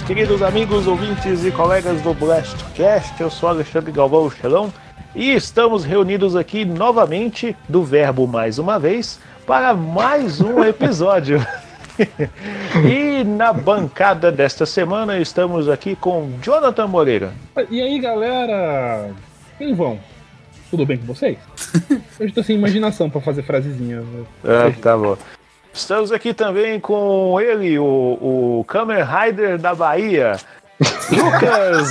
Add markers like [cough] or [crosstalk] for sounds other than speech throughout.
vocês, queridos amigos, ouvintes e colegas do Blastcast. Eu sou Alexandre Galvão Chelão e estamos reunidos aqui novamente do Verbo mais uma vez para mais um [laughs] episódio. e na bancada desta semana estamos aqui com Jonathan Moreira. E aí, galera? Como vão? Tudo bem com vocês? [laughs] Hoje tô sem imaginação para fazer frasezinha. Ah, tá bom. Estamos aqui também com ele, o, o Kamen Rider da Bahia, [laughs] Lucas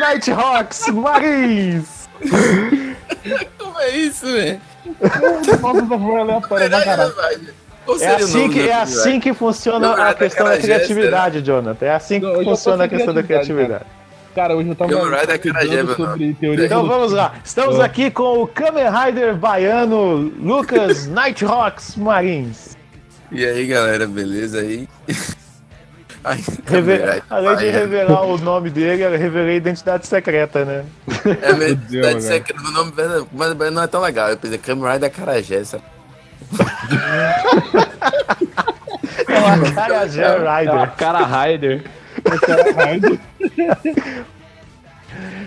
Nighthawks Marins. [laughs] Como é isso, velho? É assim, que, é assim que funciona a questão da criatividade, Jonathan. É assim que funciona a questão da criatividade. Cara, hoje eu tava estudando sobre teoria Então vamos lá. Estamos aqui com o Kamen Rider baiano Lucas Nighthawks Marins. E aí, galera, beleza aí? [laughs] Ai, Reve... Além de revelar o nome dele, eu revelei a identidade secreta, né? É minha identidade secreta, o nome mas não é tão legal. Eu pensei, Kamen Rider Carajé, sabe? é uma Carajé Rider. É uma cara Rider. É cara Rider. [laughs]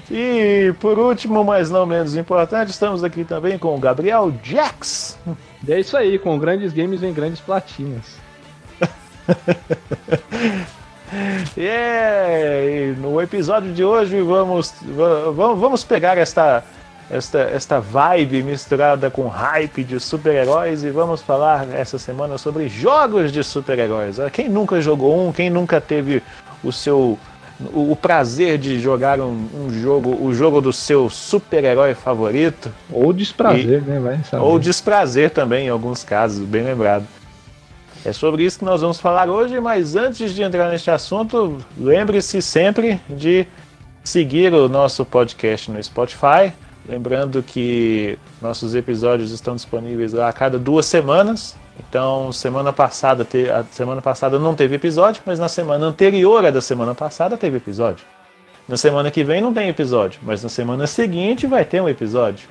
E por último, mas não menos importante, estamos aqui também com o Gabriel Jax. E é isso aí, com grandes games vem grandes platinas. é, [laughs] no episódio de hoje vamos, vamos pegar esta, esta, esta vibe misturada com hype de super-heróis e vamos falar essa semana sobre jogos de super-heróis. Quem nunca jogou um, quem nunca teve o seu o, prazer de jogar um, um, jogo, o jogo do seu super-herói favorito. Ou desprazer, e, né? Vai saber. Ou desprazer também, em alguns casos, bem lembrado. É sobre isso que nós vamos falar hoje, mas antes de entrar neste assunto, lembre-se sempre de seguir o nosso podcast no Spotify. Lembrando que nossos episódios estão disponíveis lá a cada duas semanas. Então, semana passada, semana passada não teve episódio, mas na semana anterior à da semana passada teve episódio. Na semana que vem não tem episódio, mas na semana seguinte vai ter um episódio.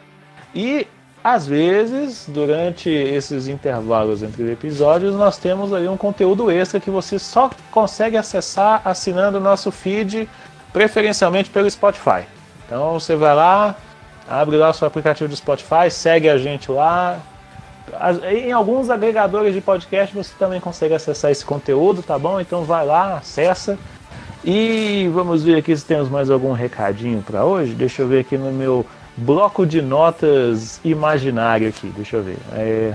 E às vezes, durante esses intervalos entre episódios, nós temos aí um conteúdo extra que você só consegue acessar assinando o nosso feed, preferencialmente pelo Spotify. Então você vai lá, abre lá o seu aplicativo do Spotify, segue a gente lá, em alguns agregadores de podcast você também consegue acessar esse conteúdo, tá bom? Então vai lá, acessa. E vamos ver aqui se temos mais algum recadinho para hoje. Deixa eu ver aqui no meu bloco de notas imaginário aqui. Deixa eu ver. É,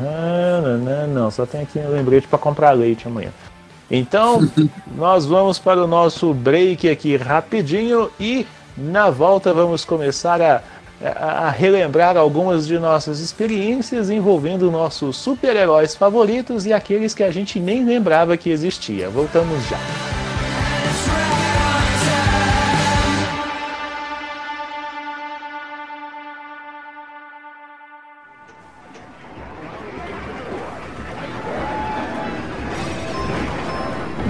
não, não, só tem aqui um lembrete para comprar leite amanhã. Então, [laughs] nós vamos para o nosso break aqui rapidinho e na volta vamos começar a a relembrar algumas de nossas experiências envolvendo nossos super-heróis favoritos e aqueles que a gente nem lembrava que existia. Voltamos já.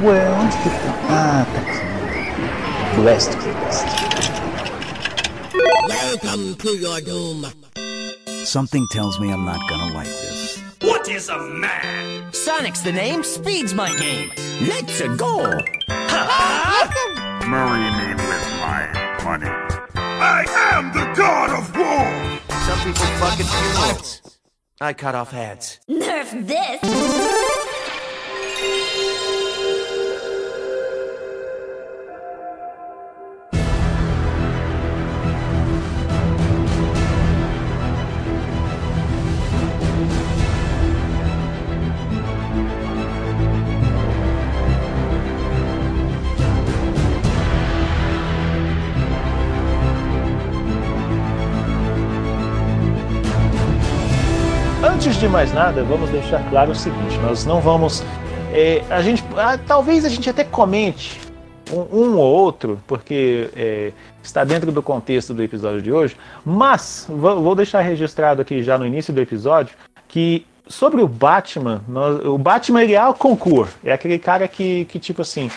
Ué, onde que tá? Ah, tá aqui. West Welcome to your doom. Something tells me I'm not gonna like this. What is a man? Sonic's the name, speed's my game. Let's go. [laughs] Marry me with my money. I am the god of war. Some people fucking funerals. I cut off heads. Nerf this. Antes de mais nada, vamos deixar claro o seguinte: nós não vamos. É, a gente, ah, talvez a gente até comente um, um ou outro, porque é, está dentro do contexto do episódio de hoje, mas vou, vou deixar registrado aqui já no início do episódio que sobre o Batman, nós, o Batman ele é o concurso, é aquele cara que, que tipo assim,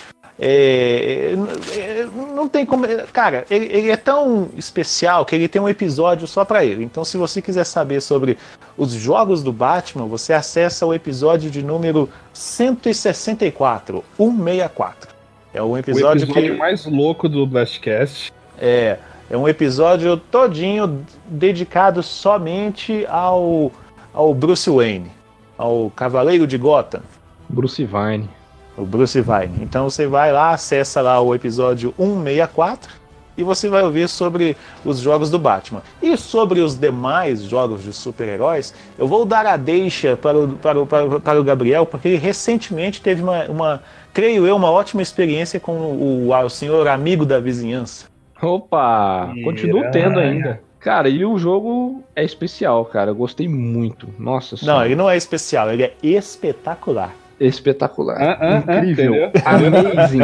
é, é, não tem como. Cara, ele, ele, é tão especial que ele tem um episódio só para ele. Então, se você quiser saber sobre os jogos do Batman, você acessa o episódio de número 164, 164. É um O episódio, episódio que mais louco do Blastcast. é, é um episódio todinho dedicado somente ao, ao Bruce Wayne, ao Cavaleiro de Gotham. Bruce Vine. O Bruce Wayne. Então você vai lá, acessa lá o episódio 164 e você vai ouvir sobre os jogos do Batman. E sobre os demais jogos de super-heróis, eu vou dar a deixa para o, para o, para o, para o Gabriel, porque ele recentemente teve uma, uma, creio eu, uma ótima experiência com o, o senhor amigo da vizinhança. Opa! Continuo Irado. tendo ainda. Cara, e o jogo é especial, cara. Eu gostei muito. Nossa Não, senhora. ele não é especial, ele é espetacular. Espetacular. Ah, ah, Incrível. entendeu? [laughs] Amazing.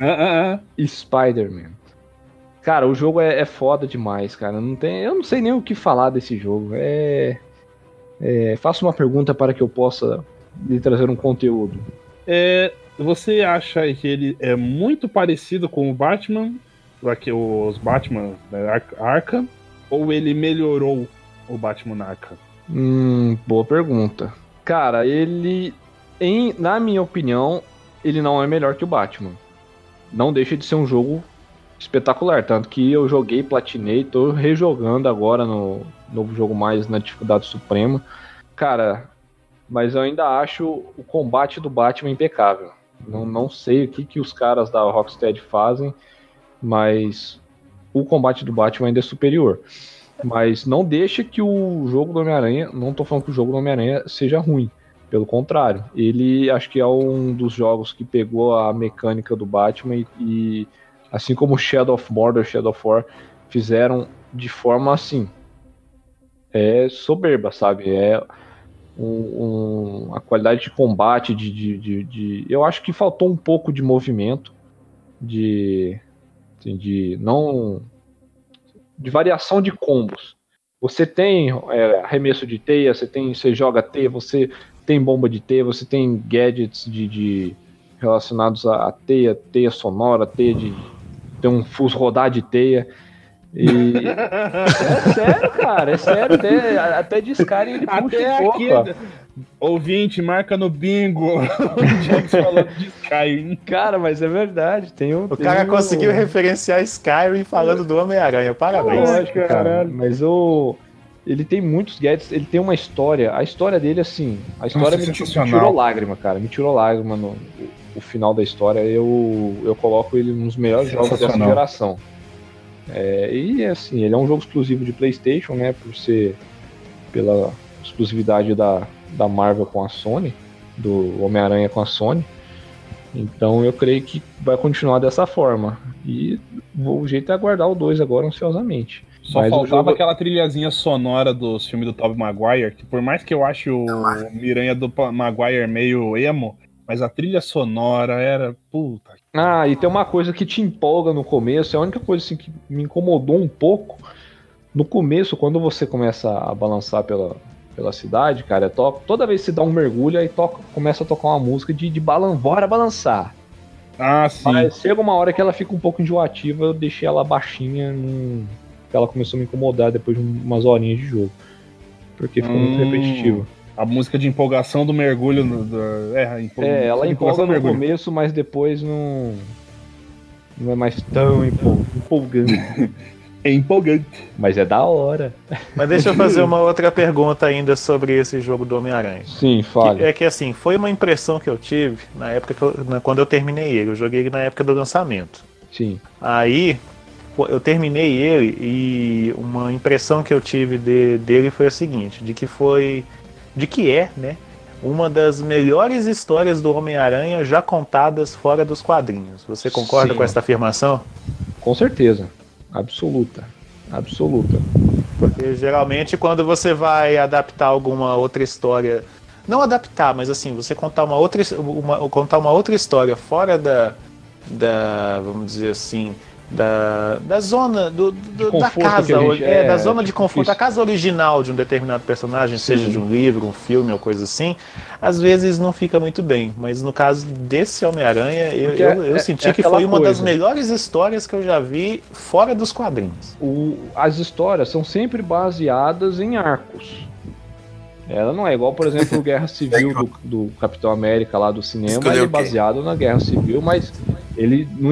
Ah. Spider-Man. Cara, o jogo é, é foda demais, cara. Não tem, eu não sei nem o que falar desse jogo. É, é, faça uma pergunta para que eu possa lhe trazer um conteúdo. É, você acha que ele é muito parecido com o Batman, aqui, os Batman da Ar- Arkham, ou ele melhorou o Batman Arkham? Hum, boa pergunta. Cara, ele, em, na minha opinião, ele não é melhor que o Batman. Não deixa de ser um jogo espetacular, tanto que eu joguei, platinei, tô rejogando agora no novo jogo mais na dificuldade suprema. Cara, mas eu ainda acho o combate do Batman impecável. Não, não sei o que, que os caras da Rocksteady fazem, mas o combate do Batman ainda é superior. Mas não deixa que o jogo do Homem-Aranha, não tô falando que o jogo do Homem-Aranha seja ruim. Pelo contrário, ele acho que é um dos jogos que pegou a mecânica do Batman e, e assim como Shadow of Mordor, Shadow of War fizeram de forma assim é soberba, sabe? É um, um- a qualidade de combate, de, de, de, de- eu acho que faltou um pouco de movimento, de, assim, de não de variação de combos. Você tem é, arremesso de teia, você tem, você joga teia, você tem bomba de teia, você tem gadgets de, de- relacionados à à teia, teia sonora, teia de tem um fuso rodar de teia. E [laughs] é sério, cara, é sério, até, até de Skyrim ele puxa Até um pouco, aqui, ó. ouvinte, marca no bingo. [laughs] o Jax falando de Skyrim. Cara, mas é verdade, tem um O cara conseguiu referenciar Skyrim falando do Homem-Aranha. Parabéns. Lógico, cara. Caralho. Mas o. Ele tem muitos gadgets, ele tem uma história. A história dele, assim. A história me, me tirou lágrima, cara. Me tirou lágrima no o final da história. Eu, eu coloco ele nos melhores jogos dessa geração. É, e assim, ele é um jogo exclusivo de PlayStation, né? Por ser pela exclusividade da, da Marvel com a Sony, do Homem-Aranha com a Sony. Então eu creio que vai continuar dessa forma. E o jeito é aguardar o 2 agora ansiosamente. Só Mas faltava jogo- aquela trilhazinha sonora dos filmes do Tobey Maguire, que por mais que eu ache o Miranha do Maguire meio emo, mas a trilha sonora era. Puta. Ah, e tem uma coisa que te empolga no começo, é a única coisa assim, que me incomodou um pouco. No começo, quando você começa a balançar pela, pela cidade, cara, to- toda vez que você dá um mergulho, aí toca, começa a tocar uma música de, de balan, bora balançar. Ah, sim. Mas chega uma hora que ela fica um pouco enjoativa, eu deixei ela baixinha, num- ela começou a me incomodar depois de um- umas horinhas de jogo. Porque ficou muito Hum. repetitivo. A música de empolgação do mergulho. No, do, é, empol- É, ela empolga no mergulho. começo, mas depois não. Não é mais tão empol- empolgante. [laughs] É empolgante. Mas é da hora. Mas deixa eu fazer uma [laughs] outra pergunta ainda sobre esse jogo do Homem-Aranha. Sim, Que- fale. É que assim, foi uma impressão que eu tive na época que eu- na- quando eu terminei ele. Eu joguei ele na época do lançamento. Sim. Aí eu terminei ele e uma impressão que eu tive de- dele foi a seguinte, de que foi. De que é, né? Uma das melhores histórias do Homem-Aranha já contadas fora dos quadrinhos. Você concorda Sim. com essa afirmação? Com certeza. Absoluta. Absoluta. Porque geralmente quando você vai adaptar alguma outra história, não adaptar, mas assim, você contar uma outra, uma, contar uma outra história fora da, da vamos dizer assim, da, da zona do, do- da casa, gente- é, é, da zona de tipo conforto, isso. a casa original de um determinado personagem, Sim. seja de um livro, um filme ou coisa assim, às vezes não fica muito bem. Mas no caso desse Homem-Aranha, eu, eu, eu é- senti é que foi uma das coisa. melhores histórias que eu já vi fora dos quadrinhos. O- as histórias são sempre baseadas em arcos. Ela não é igual, por exemplo, o Guerra [laughs] Civil do, do Capitão América lá do cinema, ele é baseado na Guerra Civil, mas ele não,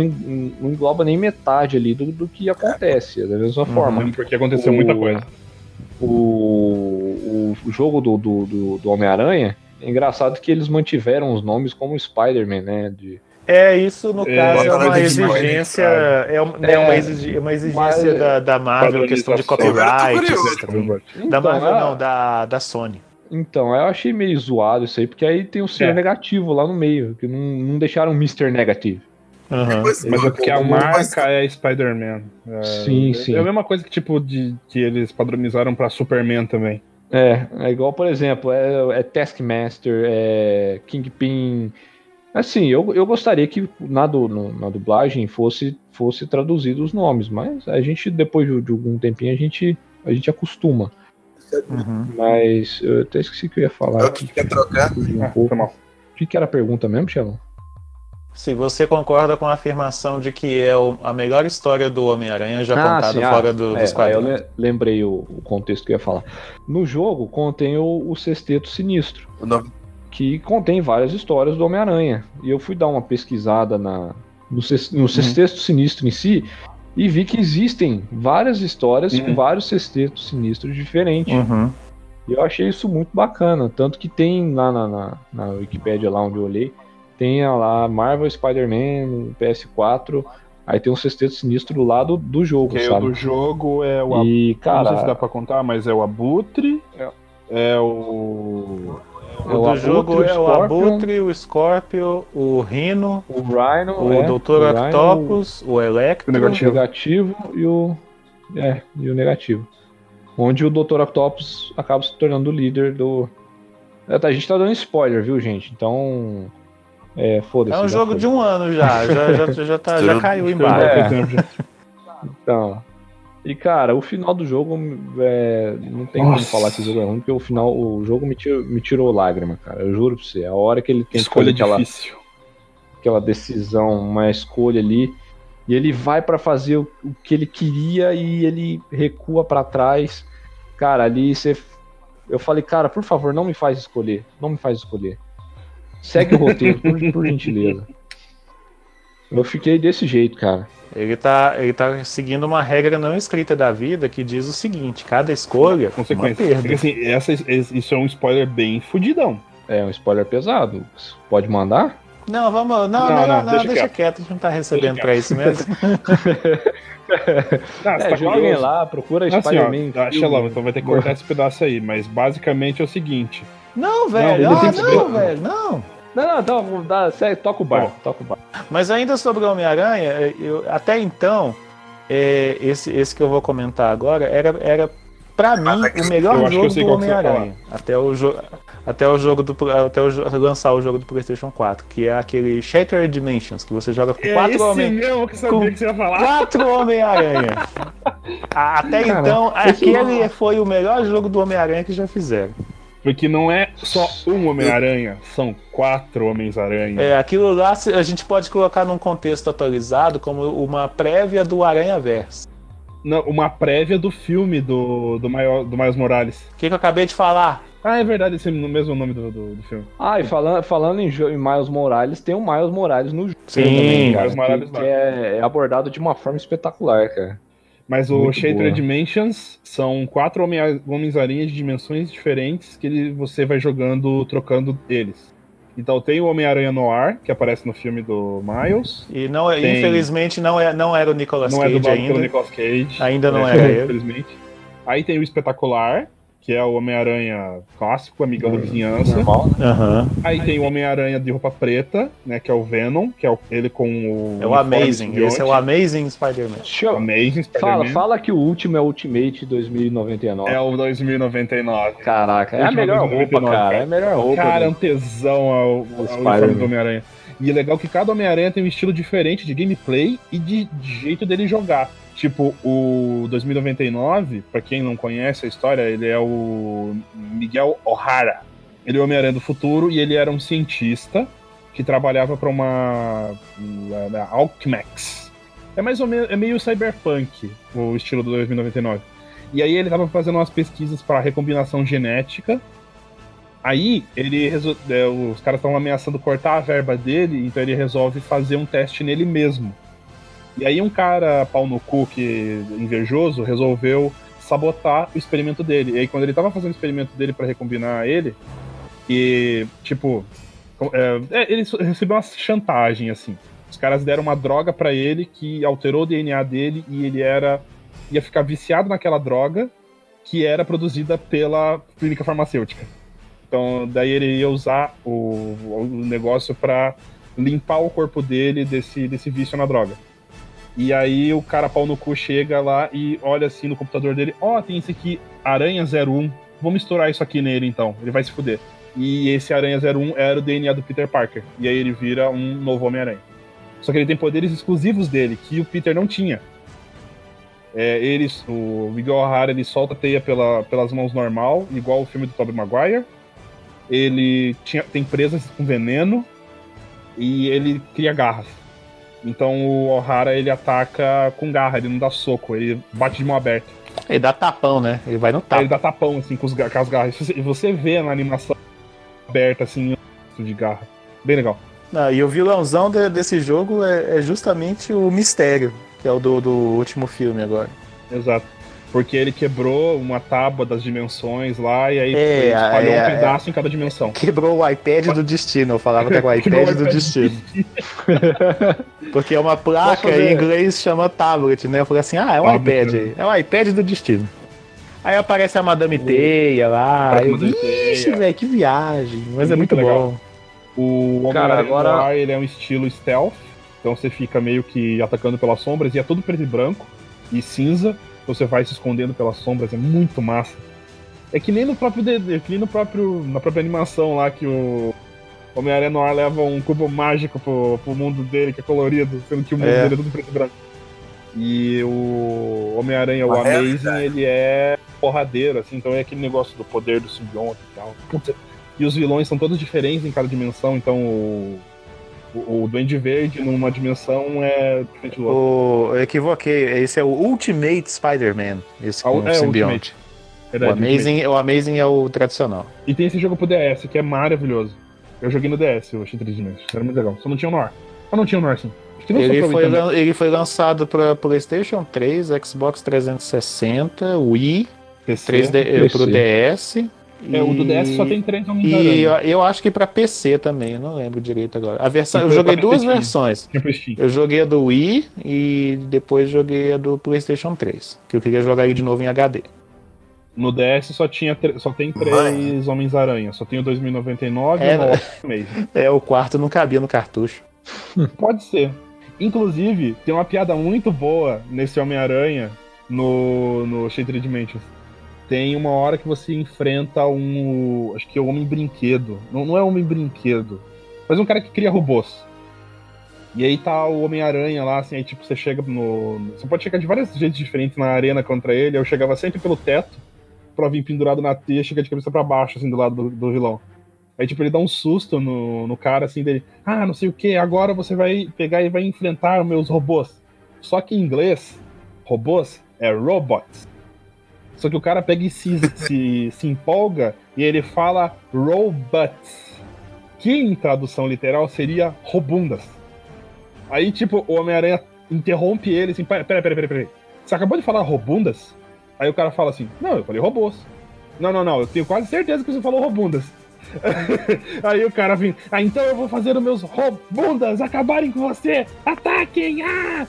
não engloba nem metade ali do, do que acontece, da mesma forma. Mesmo Porque aconteceu muita O- coisa. O, o jogo do, do, do, do Homem-Aranha, é engraçado que eles mantiveram os nomes como Spider-Man, né? De, É, isso no É, caso é uma exigência, é, um- É, é uma exigi- é uma exigência mas- da, da Marvel, questão de copyright, curioso. Da Então, Marvel é- não, da, da Sony. Então, eu achei meio zoado isso aí, porque aí tem o senhor É. negativo lá no meio, que não, não deixaram o Mr. Negativo. Aham. Mas, Mas é porque a mas- marca é Spider-Man. É, Sim, sim. É a mesma coisa que, tipo, de, que eles padronizaram pra Superman também. É, é igual, por exemplo, é, é Taskmaster, é Kingpin. Assim, eu, eu gostaria que na, du- no- na dublagem fosse, fosse traduzido os nomes, mas a gente, depois de, de algum tempinho, a gente, a gente acostuma. Uhum. Mas eu até esqueci que eu ia falar. O que quer trocar? Um Ah, pouco. O que, que era a pergunta mesmo, Shelon? Se você concorda com a afirmação de que é o- a melhor história do Homem-Aranha já contada sim, ah, fora do, é, dos eu quadrinhos. le- lembrei o, o contexto que eu ia falar. No jogo contém o, o Sexteto Sinistro. O nome que contém várias histórias do Homem-Aranha. E eu fui dar uma pesquisada na, no, ses- Uhum. no Sexteto Sinistro em si e vi que existem várias histórias Uhum. com vários Sextetos Sinistros diferentes. Uhum. E eu achei isso muito bacana. Tanto que tem lá na, na, na Wikipédia, lá onde eu olhei, tem lá Marvel Spider-Man no PS4. Aí tem um Sexteto Sinistro do lado do jogo, o sabe? do jogo é o Abutre. E, não sei se dá cara, pra contar, mas é o Abutre. É, o. O do jogo é o Abutre, o Scorpio, o Rhino, o Rhino, o é, Dr. o Rhino, Octopus, o Electro. O o negativo. negativo e o. É, e o negativo. Onde o Dr. Octopus acaba se tornando o líder do. É, tá, a gente tá dando spoiler, viu, gente? Então. É, foda-se. É um jogo foi. de um ano já, já, já, já, tá- [laughs] já caiu embaixo. É. Então. E cara, o final do jogo é, não tem como Nossa. falar que o jogo é ruim, porque o final, o jogo me tirou, me tirou lágrima, cara. Eu juro pra você. A hora que ele tem que Escolha fazer aquela, difícil. aquela decisão, uma escolha ali, e ele vai pra fazer o, o que ele queria e ele recua pra trás. Cara, ali você. Eu falei, cara, por favor, não me faz escolher. Não me faz escolher. Segue o roteiro, por, por gentileza. Eu fiquei desse jeito, cara. Ele tá, ele tá seguindo uma regra não escrita da vida que diz o seguinte: cada escolha é uma Consequência. perda. Porque, assim, essa, isso é um spoiler bem fudidão. É um spoiler pesado. Pode mandar? Não, vamos. Não, Não, não, não, não, deixa, deixa quieto. a gente não tá recebendo Deixa pra isso mesmo. [laughs] [laughs] Ah, você É, tá joguem lá, procura Assim, Spider-Man. Xelão, então vai ter que cortar esse pedaço aí, mas basicamente é o seguinte. Não, velho, ele ah, não, velho, não. Não, não, então, dá, segue, toca o bar, Bom. toca o bar. Mas ainda sobre o Homem-Aranha, eu- até então, é, esse, esse que eu vou comentar agora era, era para mim, o Eu melhor jogo do Homem-Aranha. Até o, jo até o jogo do até o lançar o jogo do PlayStation 4, que é aquele Shattered Dimensions, que você joga com É quatro homens. mesmo que eu sabia com- que você ia falar. Quatro Homem-Aranha. [laughs] Até Cara, então, aquele foi o melhor jogo do Homem-Aranha que já fizeram. Porque não é só um Homem-Aranha, são quatro Homens-Aranha. É, aquilo lá se- a gente pode colocar num contexto atualizado como uma prévia do Aranha Verso. Não, uma prévia do filme do, do, Maio- do Miles Morales. O que, que eu acabei de falar? Ah, é verdade, esse é o mesmo nome do, do, do filme. Ah, e falando, falando em, em Miles Morales, tem o Miles Morales no jogo Sim, também, cara, Miles Morales que, que é, é abordado de uma forma espetacular, cara. Mas o Muito Shattered boa. Dimensions são quatro Homens-Aranhas de dimensões diferentes que ele- você vai jogando, trocando eles. Então tem o Homem-Aranha Noir, que aparece no filme do Miles. E não, é- Tem. infelizmente não, é, não era o Nicolas não é Cage dublado pelo ainda. Nicolas Cage. Ainda não É, era ele. Infelizmente. Aí tem o Espetacular, que é o Homem-Aranha clássico, amigão da vizinhança. Normal, né? Aham. Aí tem o Homem-Aranha de roupa preta, né? Que é o Venom, que é o- ele com o. É o Amazing. Esse é o Amazing Spider-Man. Eu- Amazing Fala, Spider-Man. fala que o último é Ultimate 2099. É o 2099. Caraca, é a melhor roupa, 2099, cara. cara. É a melhor roupa. Cara, é né? um tesão ao, ao Spider-Man. uniforme do Homem-Aranha. E é legal que cada Homem-Aranha tem um estilo diferente de gameplay e de, de jeito dele jogar. Tipo, o 2099, pra quem não conhece a história, ele é o Miguel O'Hara. Ele é o Homem-Aranha do futuro e ele era um cientista que trabalhava pra uma. uma Alchemax. É mais ou menos. É meio cyberpunk o estilo do 2099. E aí ele tava fazendo umas pesquisas para recombinação genética Aí ele resol- é, os caras estão ameaçando cortar a verba dele, então ele resolve fazer um teste nele mesmo. E aí um cara pau no cu que invejoso resolveu sabotar o experimento dele. E aí quando ele tava fazendo o experimento dele pra recombinar ele, e tipo, é, é, ele recebeu uma chantagem assim. Os caras deram uma droga pra ele que alterou o DNA dele e ele era ia ficar viciado naquela droga que era produzida pela clínica farmacêutica. Então, daí ele ia usar o, o negócio pra limpar o corpo dele desse, desse vício na droga. E aí o cara pau no cu chega lá e olha assim no computador dele, ó, tem esse aqui, Aranha 01. Vou misturar isso aqui nele então, ele vai se fuder. E esse Aranha 01 era o DNA do Peter Parker. E aí ele vira um novo Homem-Aranha. Só que ele tem poderes exclusivos dele, que o Peter não tinha. É, ele, o Miguel O'Hara ele solta teia pela, pelas mãos normal, igual o filme do Tobey Maguire. Ele tinha, tem presas com veneno e ele cria garras. Então o O'Hara ele ataca com garra, ele não dá soco, ele bate de mão aberta. Ele dá tapão, né? Ele vai no tapa. ele dá tapão assim com, os, com as garras. E você, vê na animação aberta assim de garra. Bem legal. Não, e o vilãozão de- desse jogo é, é justamente o mistério, que é o do, do último filme agora. Exato. Porque ele quebrou uma tábua das dimensões lá e aí É, ele espalhou é, um pedaço em cada dimensão. Quebrou o iPad do destino, eu falava que era o [laughs] iPad o do destino. [laughs] Porque é uma placa em inglês chama tablet, né? Eu falei assim, ah, é um Tablet, iPad aí. É o iPad do destino. Aí aparece a Madame Teia lá. Madame Ixi, velho, que viagem. Mas é Muito muito, legal. bom. O Cara, agora- ele é um estilo stealth, então você fica meio que atacando pelas sombras e é tudo preto e branco e cinza, você vai se escondendo pelas sombras, é muito massa. É que nem no próprio DD, é que nem no próprio na própria animação lá que o Homem-Aranha no ar leva um cubo mágico pro, pro mundo dele que é colorido, sendo que o mundo É. dele é tudo preto e branco. E o Homem-Aranha, o Amazing, realidade. ele é porradeiro, assim, então é aquele negócio do poder do simbionte e tal. Puta, e os vilões são todos diferentes em cada dimensão, então o, o, o Duende Verde numa dimensão é diferente do outro. O, eu equivoquei, esse é o Ultimate Spider-Man, esse com o é, simbionte. O Verdade, Amazing, o Amazing é o tradicional. E tem esse jogo pro DS, que é maravilhoso. Eu joguei no DS, eu achei 3 dimensões. Era muito legal. Só não tinha no ar. Só não tinha no ar, sim. Ele foi, ele foi lançado para PlayStation 3, Xbox 360, Wii, PC. 3D, eh, PC. pro DS. É, o do e- DS só tem três E Homens-Aranha. eu, eu acho que para PC também, eu não lembro direito agora. A versão, E eu joguei duas Steam. versões. Eu joguei a do Wii e depois joguei a do PlayStation 3, que eu queria jogar ele de novo em HD. No DS só, tinha só tem três Homens-Aranha. Só tem o 2099 É, e o né? Amazing. [laughs] É, o quarto não cabia no cartucho. [laughs] Pode ser. Inclusive, tem uma piada muito boa nesse Homem-Aranha no, no Shattered Dimensions. Tem uma hora que você enfrenta um. Acho que é o Homem Brinquedo. Não, não é Homem Brinquedo. Mas um cara que cria robôs. E aí tá o Homem-Aranha lá, assim, aí tipo, você chega no. Você pode chegar de vários jeitos diferentes na arena contra ele. Eu chegava sempre pelo teto, pra vir pendurado na teia, chega de cabeça pra baixo, assim, do lado do, do vilão. Aí, tipo, ele dá um susto no, no cara, assim, dele. Ah, não sei o que, agora você vai pegar e vai enfrentar meus robôs. Só que em inglês, robôs é robots. Só que o cara pega e se, se, se empolga e ele fala robots. Que em tradução literal seria robundas. Aí, tipo, o Homem-Aranha interrompe ele assim: pera, pera, pera, pera, pera. Você acabou de falar robundas? Aí o cara fala assim: Não, eu falei robôs. Não, não, não, eu tenho quase certeza que você falou robundas. [laughs] Aí o cara vem, ah, então eu vou fazer os meus robundas acabarem com você! Ataquem! Ah!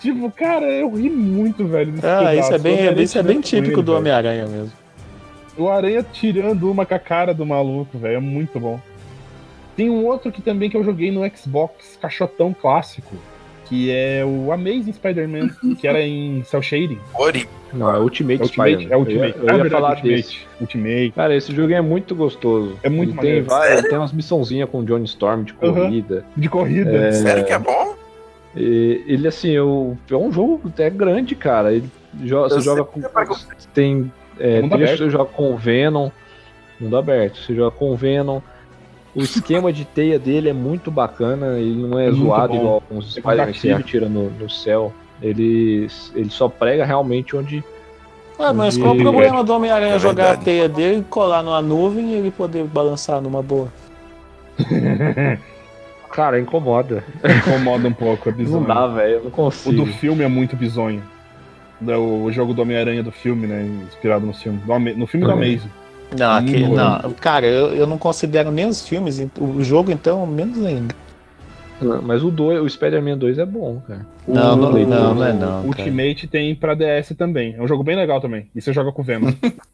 Tipo, cara, eu ri muito, velho. nesse Ah, pedaço. isso é bem, Homem-Aranha isso é bem típico ele, do. Homem-Aranha mesmo. O Aranha tirando uma com a cara do maluco, velho. É muito bom. Tem um outro que também que eu joguei no Xbox, cachotão clássico. Que é o Amazing Spider-Man, [laughs] que era em Cell Shading. Ori. Não, é Ultimate, É Ultimate? Spider-Man. É Ultimate. Eu ia, eu Ah, ia verdade, falar Ultimate. desse. Ultimate. Cara, esse jogo é muito gostoso. É muito ele tem, várias- tem umas missãozinhas com o Johnny Storm de corrida. De corrida. Sério que é bom? E ele, assim, eu, é um jogo até grande, cara. Ele jo- você joga com. é Tem é, Mundo você joga com o Venom. Mundo aberto. Você joga com o Venom. O esquema de teia dele é muito bacana. Ele não é, É zoado igual com os É Spider-Man que atira no, no céu. Ele, ele só prega realmente onde Ah, mas qual o problema do Homem-Aranha É jogar a teia dele, colar numa nuvem e ele poder balançar numa boa? [laughs] Cara, incomoda. Incomoda um pouco, é bizonho. Não dá, velho. Não O consigo. do filme é muito bizonho. Da- O jogo do Homem-Aranha do filme, né? Inspirado no filme. No filme do Uhum. Amazing. Não, não. Cara, eu, eu não considero nem os filmes, o jogo então, menos ainda. Mas o, dois, o Spider-Man 2 é bom, cara. Não, O- não, o- não, não é não. cara. Ultimate tem pra DS também. É um jogo bem legal também. E você joga com o Venom. [laughs]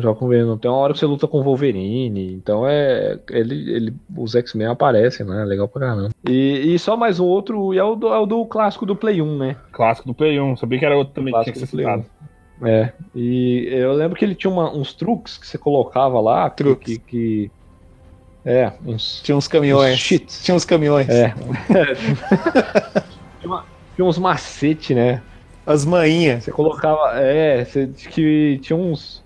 Joga com Venom. Tem uma hora que você luta com o Wolverine, então é. Ele, ele, os X-Men aparecem, né? Legal pra caramba. E, e só mais um outro, e é o, do, é o do clássico do Play 1, né? Clássico do Play 1. Sabia que era outro também que tinha Clássico que ser do Play citado. 1. É. E eu lembro que ele tinha uma- uns truques que você colocava lá, que. Truques. que, que- é, uns. Tinha uns caminhões. Uns cheats. Tinha uns caminhões. É. [laughs] tinha, uma- tinha uns macete, né? As manhinhas. Você colocava. É, você que tinha uns.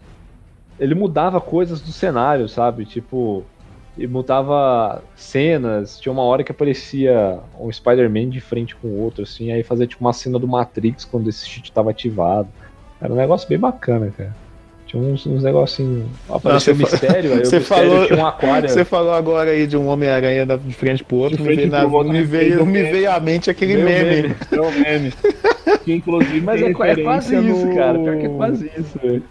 Ele mudava coisas do cenário, sabe? Tipo. E mudava cenas. Tinha uma hora que aparecia um Spider-Man de frente com o outro, assim. Aí fazia tipo uma cena do Matrix quando esse cheat tava ativado. Era um negócio bem bacana, cara. Tinha uns, uns negocinhos. Apareceu o mistério, aí o [laughs] você mistério falou- tinha um aquário. Você falou agora aí de um Homem-Aranha de frente pro outro, De me frente veio, na- pro outro, me me veio, me veio à mente aquele o meme. meme. É o meme. [laughs] Que inclusive Mas é, é quase isso, no- cara. Pior que é quase isso, velho.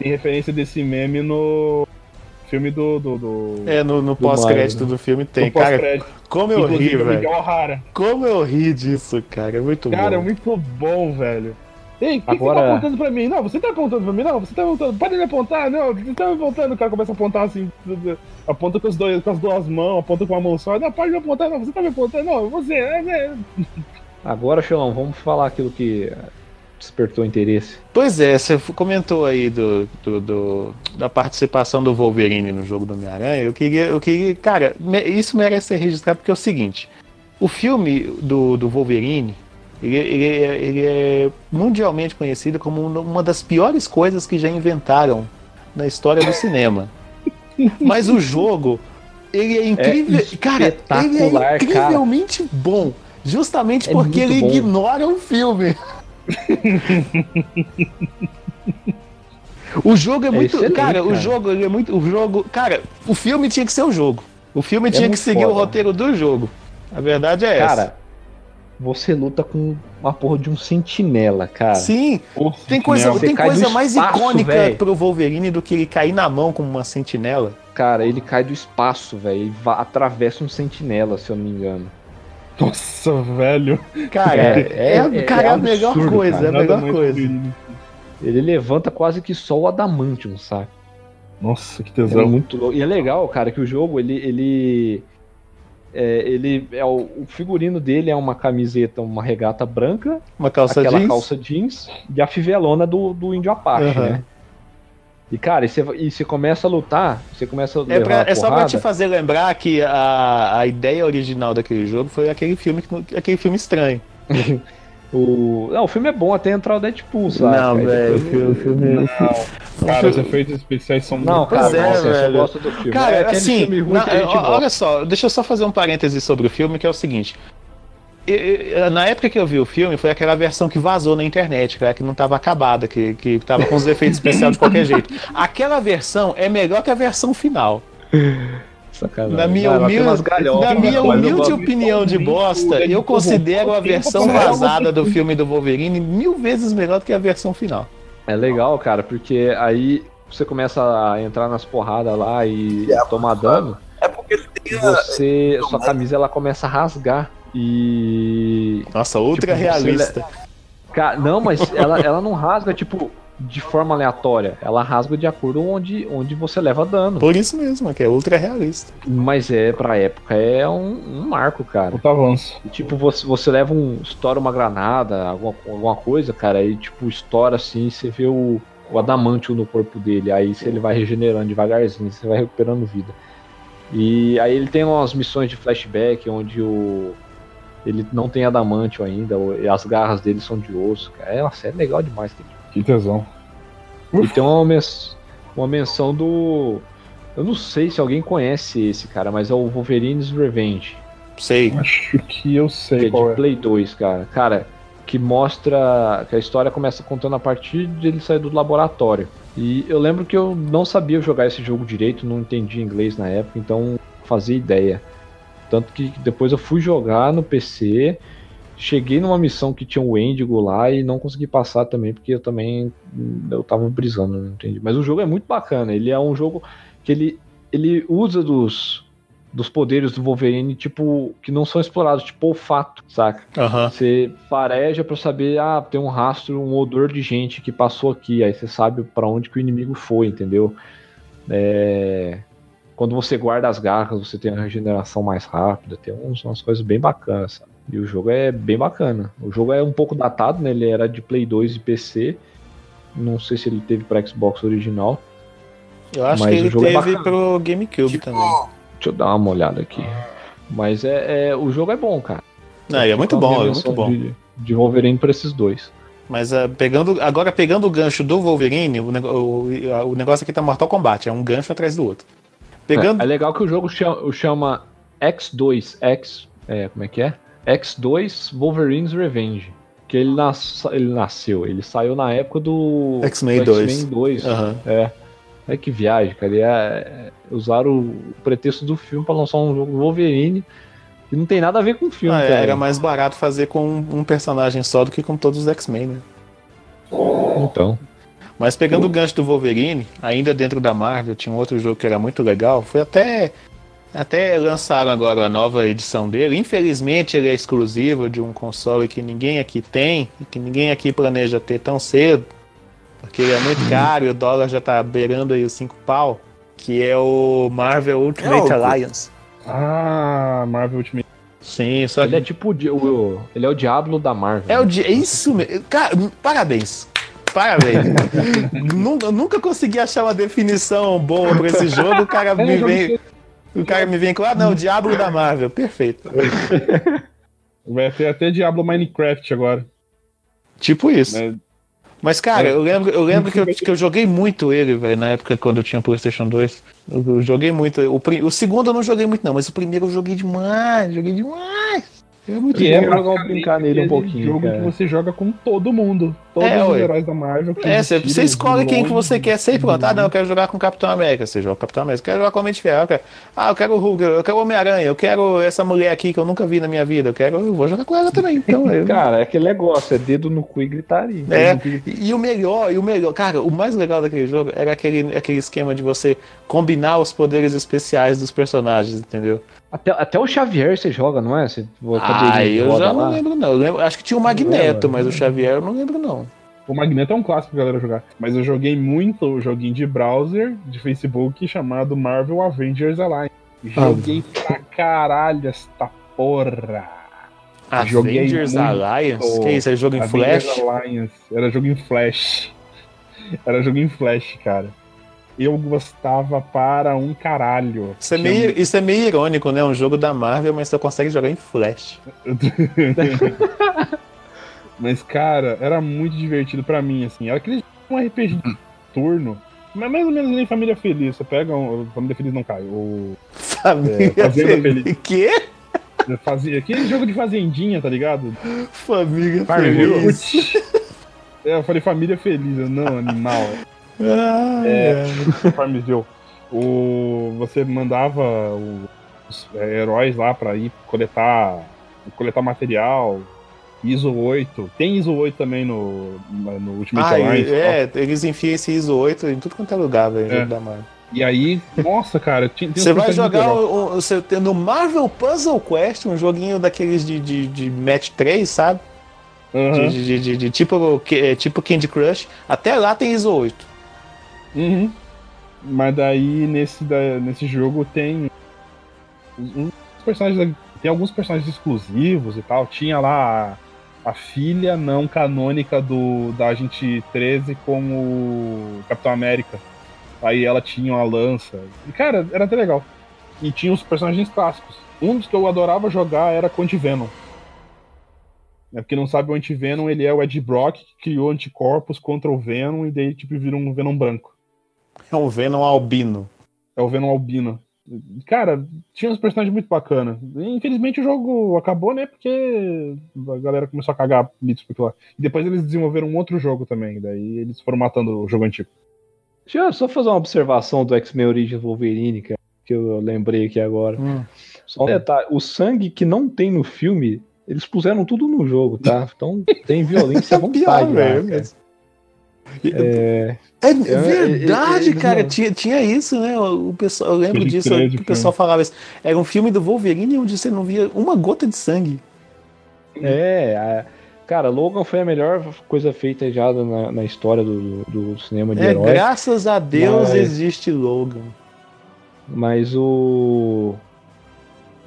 Tem referência desse meme no filme do. do, do... É, no, no pós-crédito Mario, do filme tem. do Cara, como eu ri, Inclusive velho. Como eu ri disso, cara. É muito Cara, é bom. muito bom, velho. Ei, o que, que você Agora- tá apontando pra mim? Não, você tá apontando pra mim? Não, você tá apontando. Para de me apontar, não, você tá me apontando. O cara começa a apontar assim, aponta com, os dois, com as duas mãos, aponta com uma mão só. Não, pode me apontar, não, você tá me apontando, não, você, é, é. Agora, Xelão, vamos falar aquilo que despertou interesse. Pois é, você comentou aí do, do- do- da participação do Wolverine no jogo do Homem-Aranha. Eu queria, eu queria. Cara, isso merece ser registrado porque é o seguinte: o filme do, do Wolverine. Ele, ele é- ele é mundialmente conhecido como uma- das piores coisas que já inventaram na história do cinema. [laughs] Mas o jogo, ele é incrível. cara, ele é incrivelmente bom. Justamente É porque ele bom. ignora o filme. [laughs] O jogo é, É muito. excelente, cara, o cara. jogo ele é muito. O jogo. Cara, o filme tinha que ser o jogo. O filme tinha que seguir o foda. roteiro do jogo. A verdade é essa. Cara, você luta com uma porra de um sentinela, cara. Sim, Pô, tem coisa, tem coisa mais espaço, icônica véi. pro Wolverine do que ele cair na mão como uma sentinela. Cara, ele cai do espaço, velho, e va- atravessa um sentinela, se eu não me engano. Nossa, velho. Cara, É, é, é- cara, é, é a melhor absurdo, coisa, cara. é a melhor coisa. Ele levanta quase que só o adamantium, saca? Nossa, que É tesão. muito louco. E é legal, cara, que o jogo, ele. ele é, ele é o, o figurino dele é uma camiseta, uma regata branca, Uma calça aquela jeans. calça jeans e a fivelona do, do índio Apache, Aham. né? E, cara, e você, e você começa a lutar, você começa a É, pra- a é só pra te fazer lembrar que a, a ideia original daquele jogo foi aquele filme, que não- aquele filme estranho. [laughs] o... Não, o filme é bom até entrar o Deadpool, sabe? Não, velho, depois- o filme. Cara, os efeitos especiais são Não, muito Pois cara, é, nossa, eu velho. gosto do filme. Cara, é assim, filme ruim na- que a gente ó, gosta. olha só, deixa eu só fazer um parêntese sobre o filme, que é o seguinte. Na época que eu vi o filme, foi aquela versão que vazou na internet, cara, que não estava acabada, que, que tava com os efeitos especiais de qualquer jeito. Aquela versão é melhor que a versão final. Sacanagem. Na minha, humilde, na minha humilde opinião de bosta, eu considero a versão vazada do filme do Wolverine mil vezes melhor do que a versão final. É legal, cara, porque aí você começa a entrar nas porradas lá e tomar dano, É porque ele tem a. você, sua camisa ela começa a rasgar. E. Nossa, ultra Tipo, realista. Cara, não, mas ela, ela não rasga, tipo, de forma aleatória. Ela rasga de acordo onde, onde você leva dano. Por isso mesmo, que é ultra realista. Mas é, pra época, é um, um marco, cara. Puta avanço. E, tipo, você, você leva um. estoura uma granada, alguma, alguma coisa, cara, aí tipo, estoura assim, você vê o, o adamantio no corpo dele. Aí você- ele vai regenerando devagarzinho, você vai recuperando vida. E aí ele tem umas missões de flashback onde o. Ele não tem adamantio ainda, e as garras dele são de osso, cara. É uma série legal demais, cara. Que tesão. E tem uma, mens- uma menção do. Eu não sei se alguém conhece esse, cara, mas é o Wolverine's Revenge. Sei. Acho que eu Que sei é qual de é. Play 2, cara. Cara, que mostra que a história começa contando a partir de ele sair do laboratório. E eu lembro que eu não sabia jogar esse jogo direito, não entendi inglês na época, então fazia ideia. Tanto que depois eu fui jogar no PC, cheguei numa missão que tinha o Endigo lá e não consegui passar também, porque eu também eu tava brisando, não entendi. Mas o jogo é muito bacana, ele é um jogo que ele, ele usa dos, dos poderes do Wolverine, tipo, que não são explorados, tipo olfato, saca? Aham. Você fareja pra saber, ah, tem um rastro, um odor de gente que passou aqui, aí você sabe pra onde que o inimigo foi, entendeu? É, Quando você guarda as garras, você tem a regeneração mais rápida, tem uns- umas coisas bem bacanas, sabe? E o jogo é bem bacana. O jogo é um pouco datado, né? Ele era de Play 2 e PC. Não sei se ele teve pra Xbox original. Eu acho Mas que o ele jogo é teve bacana. pro GameCube Tipo, também. Deixa eu dar uma olhada aqui. Mas é, é- o jogo é bom, cara. Não, é muito uma bom, é muito bom. De, de Wolverine pra esses dois. Mas ah, pegando, agora pegando o gancho do Wolverine, o, o- o negócio aqui tá Mortal Kombat, é um gancho atrás do outro. Pegando. É, é legal que o jogo chama, chama X2, X, é, como é que é? X2 Wolverine's Revenge. Que ele, nas, ele nasceu, ele saiu na época do X-Men do 2. X-Men 2. Aham. É. É que viagem, cara. E é- é- usaram o pretexto do filme pra lançar um jogo Wolverine que não tem nada a ver com o filme, Ah, é, era mais barato fazer com um, um personagem só do que com todos os X-Men, né? Então. Mas pegando o gancho do Wolverine, ainda dentro da Marvel, tinha um outro jogo que era muito legal. Foi até. Até lançaram agora a nova edição dele. Infelizmente ele é exclusivo de um console que ninguém aqui tem e que ninguém aqui planeja ter tão cedo. Porque ele é muito caro e o dólar já tá beirando aí os 5 pau. Que é o Marvel Ultimate É o- Alliance. Ah, Marvel Ultimate. Sim, só Ele que. é tipo o, di- o- ele é o Diablo da Marvel. É o dia. É isso mesmo. Cara, parabéns. Parabéns. [laughs] nunca, nunca consegui achar uma definição boa pra esse jogo. O cara me vem. O cara me vem com, ah, não, Diablo da Marvel. Perfeito. [laughs] Vai ter até Diablo Minecraft agora. Tipo isso. Né? Mas, cara, eu lembro, eu lembro que, eu, [laughs] que eu joguei muito ele, velho, na época quando eu tinha PlayStation 2. Eu, eu joguei muito. O, o segundo eu não joguei muito, não, mas o primeiro eu joguei demais. Joguei demais. É muito E bom. é legal basicamente brincar nele um pouquinho, jogo cara. que você joga com todo mundo. Todos É, os ué. heróis da Marvel. que É, você, escolhe quem que você quer ser e pronto. Ah, não, eu quero jogar com o Capitão América. Você joga com o Capitão América. Eu quero jogar com o Homem de Ferro. eu quero- Ah, eu quero o Hulk, eu quero o Homem-Aranha, eu quero essa mulher aqui que eu nunca vi na minha vida. Eu quero, eu vou jogar com ela também. Então, [laughs] eu... Cara, é aquele negócio, é dedo no cu e gritaria. É, e o melhor, e o melhor, cara, o mais legal daquele jogo era aquele, aquele esquema de você combinar os poderes especiais dos personagens, entendeu? Até, até o Xavier você joga, não é? Você, Ah, eu já não lá. lembro, não. Eu lembro- acho que tinha o Magneto, lembro. mas o Xavier eu não lembro, não. O Magneto é um clássico pra galera jogar. Mas eu joguei muito o joguinho de browser de Facebook chamado Marvel Avengers Alliance. Joguei pra caralho esta porra. Joguei Avengers muito. Alliance? Que isso? É jogo em Avengers Flash? Alliance. Era jogo em Flash. [laughs] Era jogo em Flash, cara. Eu gostava para um caralho. Isso é, meio, isso é meio irônico, né? Um jogo da Marvel, mas você consegue jogar em Flash. [laughs] [laughs] Mas, cara, era muito divertido pra mim, assim. Era aquele um RPG de turno. Mas mais ou menos nem Família Feliz. Você pega um. Família Feliz não cai. O. Família É, Fazenda Feliz. Feliz. Quê? Fazia, aquele jogo de fazendinha, tá ligado? Família. Feliz. É, eu falei Família Feliz, eu não, animal. Ah, É. Farmville. O, você mandava o- os é, heróis lá pra ir coletar, coletar material. ISO 8. Tem ISO 8 também no, no Ultimate Ah, Alliance. é, eles enfiam esse ISO 8 em tudo quanto é lugar, velho, É. da Marvel. E aí, nossa, cara, tem Você vai jogar o, o- você no Marvel Puzzle Quest, um joguinho daqueles de, de, de match 3, sabe? Aham, De, de- de- de tipo, que- é, tipo Candy Crush. Até lá tem ISO 8. uhum. Mas daí nesse, da- nesse jogo tem uns personagens. Tem alguns personagens exclusivos e tal. Tinha lá a, filha não canônica do da Agente 13 com o Capitão América. Aí ela tinha uma lança. E, cara, era até legal. E tinha os personagens clássicos. Um dos que eu adorava jogar era Conde Venom. É porque não sabe o Anti-Venom, ele é o Ed Brock que criou anticorpos contra o Venom e daí tipo vira um Venom branco. É um Venom albino. É o Venom albino. Cara, tinha uns personagens muito bacanas. Infelizmente o jogo acabou, né? Porque a galera começou a cagar mitos por lá. E depois eles desenvolveram um outro jogo também. Daí eles foram matando o jogo antigo. Deixa eu só fazer uma observação do X-Men Origins Wolverine, cara, que eu lembrei aqui agora. Hum. Só um detalhe, o sangue que não tem no filme, eles puseram tudo no jogo, tá? Então tem violência à [laughs] vontade, Pior, lá, velho. cara. É, É É, verdade, eles cara. não- Tinha, tinha isso, né? O pessoal, eu lembro disso. crer, que o pessoal falava isso. Era um filme do Wolverine onde você não via uma gota de sangue. é, a- cara, Logan foi a melhor coisa feita já na, na história do, do, cinema de É, heróis. graças a Deus Mas- existe Logan. Mas o,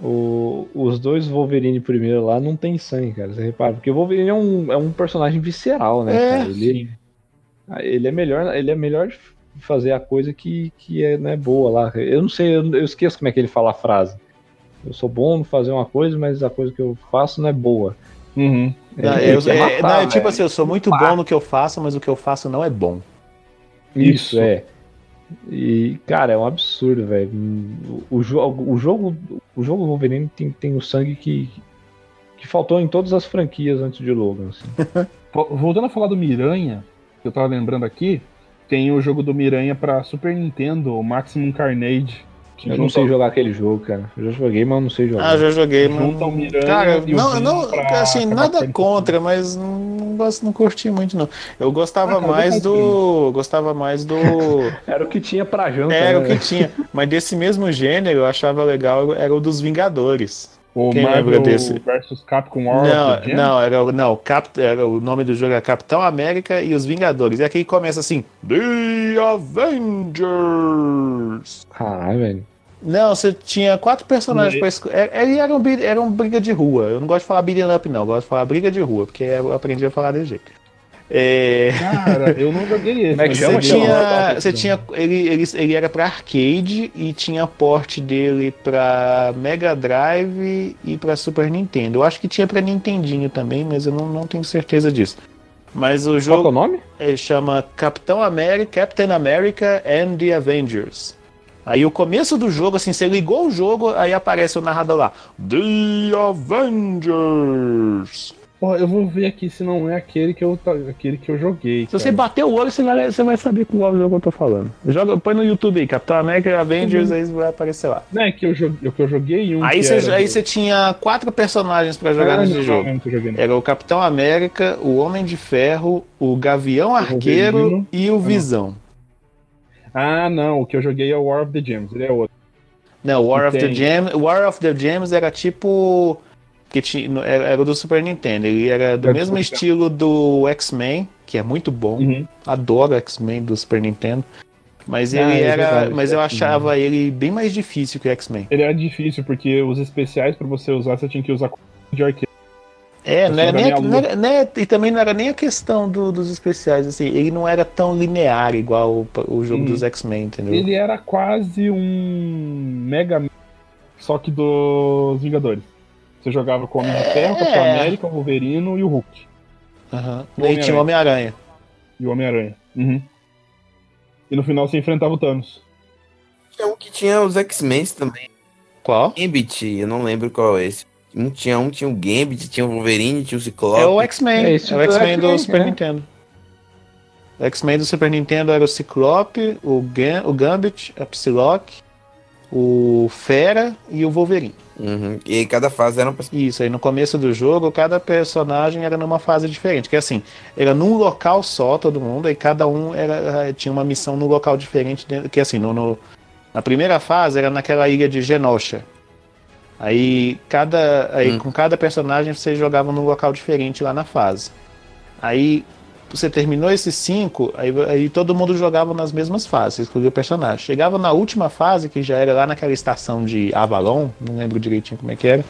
o. Os dois Wolverine primeiro lá não tem sangue, cara. Você repara. Porque o Wolverine é um, é um personagem visceral, né? É, cara? Ele, ele é melhor. Ele é melhor fazer a coisa que, que é né, boa lá. Eu não sei, eu, eu esqueço como é que ele fala a frase. Eu sou bom no fazer uma coisa, mas a coisa que eu faço não é boa. Uhum. Não, Ele eu- é, matar, não, é tipo velho. assim, eu sou muito bom no que eu faço, mas o que eu faço não é bom. Isso, Isso. é. E, cara, é um absurdo, velho. O, o jogo, o jogo, o jogo Wolverine tem, tem o sangue que, que faltou em todas as franquias antes de Logan. Assim. [laughs] Vo- Voltando a falar do Miranha, que eu tava lembrando aqui, tem o jogo do Miranha pra Super Nintendo, o Maximum Carnage. que Eu não sei jogar aquele jogo, cara. Eu já joguei, mas eu não sei jogar. Ah, já joguei, mas. Junta o Miranha Cara, e o não, não, pra assim, nada contra, mas não, gosto, não curti muito, não. Eu gostava Ah, cara, mais gostava do. Gostava mais do. [laughs] Era o que tinha pra janta. Era o né? que tinha. Mas desse mesmo gênero, eu achava legal, era o dos Vingadores. O Quem Marvel desse? vs Capcom War of Não, the Gems? não, era, o- não Cap, era o nome do jogo era Capitão América e os Vingadores. E aqui começa assim: The Avengers. Caralho, velho. Não, você tinha quatro personagens pra escolher. Ele era um, era um briga de rua. Eu não gosto de falar beating up, não. Eu gosto de falar briga de rua, porque eu aprendi a falar desse jeito. É, Cara, eu não joguei esse. Como é que chama? você tinha, você tinha ele, ele, ele era pra arcade e tinha porte dele pra Mega Drive e pra Super Nintendo. Eu acho que tinha pra Nintendinho também, mas eu não, não tenho certeza disso. Mas o Qual que é o jogo nome? ele chama Capitão América, Captain America and the Avengers. Aí o começo do jogo, assim, você ligou o jogo, aí aparece o narrador lá. The Avengers. Pô, eu vou ver aqui se não é aquele que eu, aquele que eu joguei. Se você cara. bater o olho, você vai, você vai saber qual jogo eu tô falando. Joga, põe no YouTube aí, Capitão América Avengers, aí vai aparecer lá. Não, é que eu joguei, que eu joguei um. Aí você, era aí você tinha quatro personagens pra jogar Ah, nesse jogo. não. Era o Capitão América, o Homem de Ferro, o Gavião Arqueiro e o Visão. Ah, não, o que eu joguei é o War of the Gems, ele é outro. Não, War of the. Gems, War of the Gems era tipo que tinha, era, do Super Nintendo. Ele era do do mesmo estilo do X-Men, que é muito bom. Uhum. Adoro X-Men do Super Nintendo. Mas Ah, ele é era, verdade, mas eu é, achava ele bem mais difícil que o X-Men. Ele era difícil, porque os especiais pra você usar, você tinha que usar de arqueiro. É, não era nem, não era- né, e também não era nem a questão do- dos especiais, assim, ele não era tão linear igual o, o jogo Uhum. dos X-Men, entendeu? Ele era quase um Mega Man, só que dos Vingadores. Você jogava com o Homem de Ferro, Capitão É. América, o Wolverino e o Hulk. Aham. O E tinha o Homem-Aranha. E o Homem-Aranha. Uhum. E no final você enfrentava o Thanos. Tinha um que tinha os X-Men também. Qual? Gambit, eu não lembro qual é esse. Um tinha um, tinha o Gambit, tinha o Wolverine, tinha o Ciclope. É o X-Men. É É, esse o X-Men do Super é. Nintendo. O X-Men do Super Nintendo era o Ciclope, o, Gam o Gambit, a Psylocke, o Fera e o Wolverine. Uhum. E aí cada fase era um personagem. Isso, aí no começo do jogo, cada personagem era numa fase diferente. Que assim, era num local só, todo mundo, e cada um era, tinha uma missão num local diferente. Que assim, no, no- na primeira fase era naquela ilha de Genosha. Aí, cada, aí Hum. com cada personagem você jogava num local diferente lá na fase. Aí você terminou esses cinco, aí, aí todo mundo jogava nas mesmas fases, escolhia o personagem. Chegava na última fase, que já era lá naquela estação de Avalon, não lembro direitinho como é que era.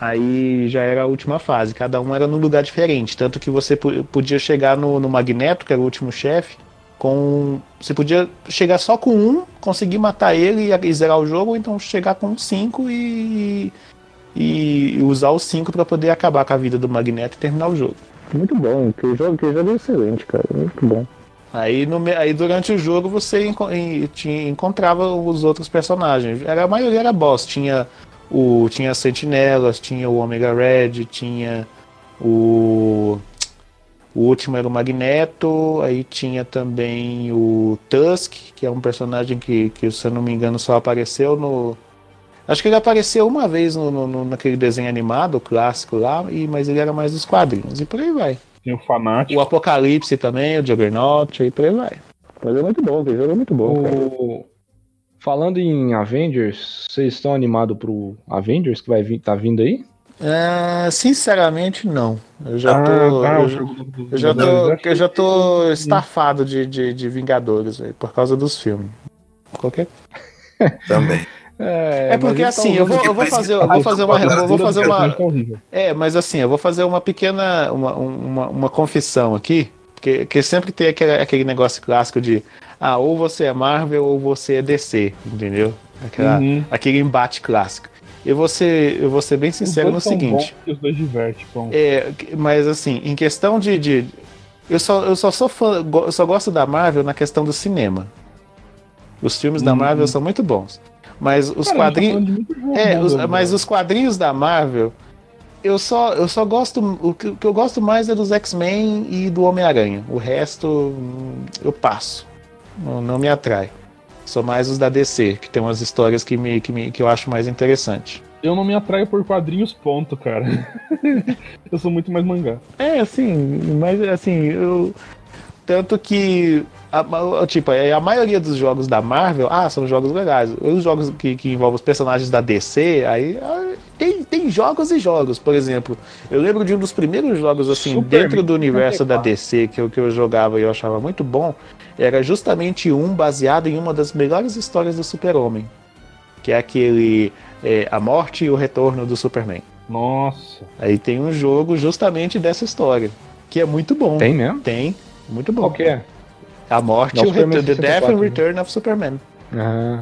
Aí já era a última fase, cada um era num lugar diferente. Tanto que você po- podia chegar no, no Magneto, que era o último chefe, com. Você podia chegar só com um, conseguir matar ele e, e zerar o jogo, ou então chegar com cinco e. e usar os cinco para poder acabar com a vida do Magneto e terminar o jogo. Muito bom, que jogo, que jogo excelente, cara. Muito bom. Aí, no, aí durante o jogo você enco- em- tinha- encontrava os outros personagens. Era, a maioria era boss. Tinha o tinha as sentinelas, tinha o Omega Red, tinha o o último era o Magneto, aí tinha também o Tusk, que é um personagem que, que se eu não me engano, só apareceu no. Acho que ele apareceu uma vez no, no- no- naquele desenho animado, clássico lá, e, mas ele era mais dos quadrinhos, e por aí vai. Tem o Fanático. O Apocalipse também, o Juggernaut, e por aí vai. Mas é muito bom, o jogo é muito bom. O- Falando em Avengers, vocês estão animados pro Avengers que vai vir, tá vindo aí? Ah, sinceramente, não. Eu já Ah, tô. tá, eu, já- eu já tô, eu já tô estafado de, de, de Vingadores, velho, por causa dos filmes. Qualquer Também. É mas porque assim, eu vou, eu vou fazer, eu vou fazer uma, eu vou fazer uma, é, mas assim, eu vou fazer uma pequena, uma, uma, uma confissão aqui, porque, porque sempre tem aquele, aquele negócio clássico de, ah, ou você é Marvel ou você é DC, entendeu? Aquela, Uhum. Aquele embate clássico. Eu vou ser, eu vou ser bem sincero no seguinte, bons os dois divertem. Bom. é, mas assim, em questão de, de eu só, eu só sou fã, eu só gosto da Marvel na questão do cinema. Os filmes da Uhum. Marvel são muito bons, mas os Cara, tá quadrinhos jogo é, os- mas os quadrinhos da Marvel, eu só, eu só gosto. O que, o que eu gosto mais é dos X-Men e do Homem-Aranha. O resto hum, eu passo. Não, não me atrai. Sou mais os da DC, que tem umas histórias que, me, que, me, que eu acho mais interessante. Eu não me atraio por quadrinhos, ponto, cara. [laughs] eu sou muito mais mangá. É, assim, mas assim, eu. Tanto que. A, tipo, é, a maioria dos jogos da Marvel, ah, são jogos legais. Os jogos que, que envolvem os personagens da DC, aí. ah, Tem, tem jogos e jogos. Por exemplo, eu lembro de um dos primeiros jogos, assim, Superman dentro do universo da 64. DC que eu, que eu jogava e eu achava muito bom. Era justamente um baseado em uma das melhores histórias do Super-Homem. Que é aquele. é, a Morte e o Retorno do Superman. Nossa. Aí tem um jogo justamente dessa história, que é muito bom. Tem mesmo? Tem, muito bom. Qual que é? A morte Não, e o Superman retorno, The Death 64, and né? Return of Superman.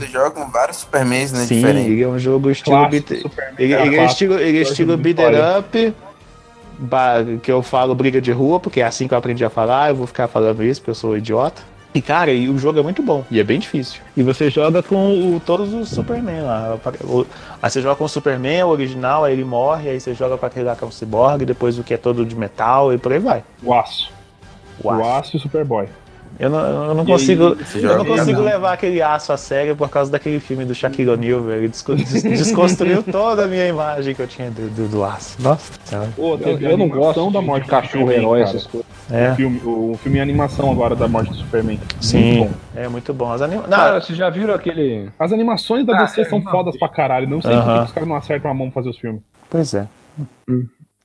Você joga com vários Supermans, né? Sim, Diferentes. ele é um jogo estilo Clássico, beat, Superman, ele, cara, ele é estilo, ele é estilo up, ba- que eu falo briga de rua, porque é assim que eu aprendi a falar, eu vou ficar falando isso porque eu sou idiota. E cara, e o jogo é muito bom, e é bem difícil. E você joga com o- todos os Superman lá. Aí você joga com o Superman, o original, aí ele morre, aí você joga com aquele lá que é um cyborg, depois o que é todo de metal e por aí vai. O Aço. O O aço. Aço e o Superboy. Eu não, eu não consigo, aí, eu não consigo um. levar aquele aço a sério por causa daquele filme do Shaquille O'Neal, velho. Ele desco- des- desconstruiu toda a minha imagem que eu tinha do, do, do aço. Nossa senhora. Pô, eu, eu não gosto da morte de do cachorro herói, cara. essas coisas. É, O filme, o filme em animação agora da morte do Superman. Muito sim. bom. É muito bom. As anima... Cara, Não, vocês já viram aquele. As animações da Ah, DC é, são não, fodas pra caralho. Não sei por que Aham. que os caras não acertam a mão pra fazer os filmes. pois é.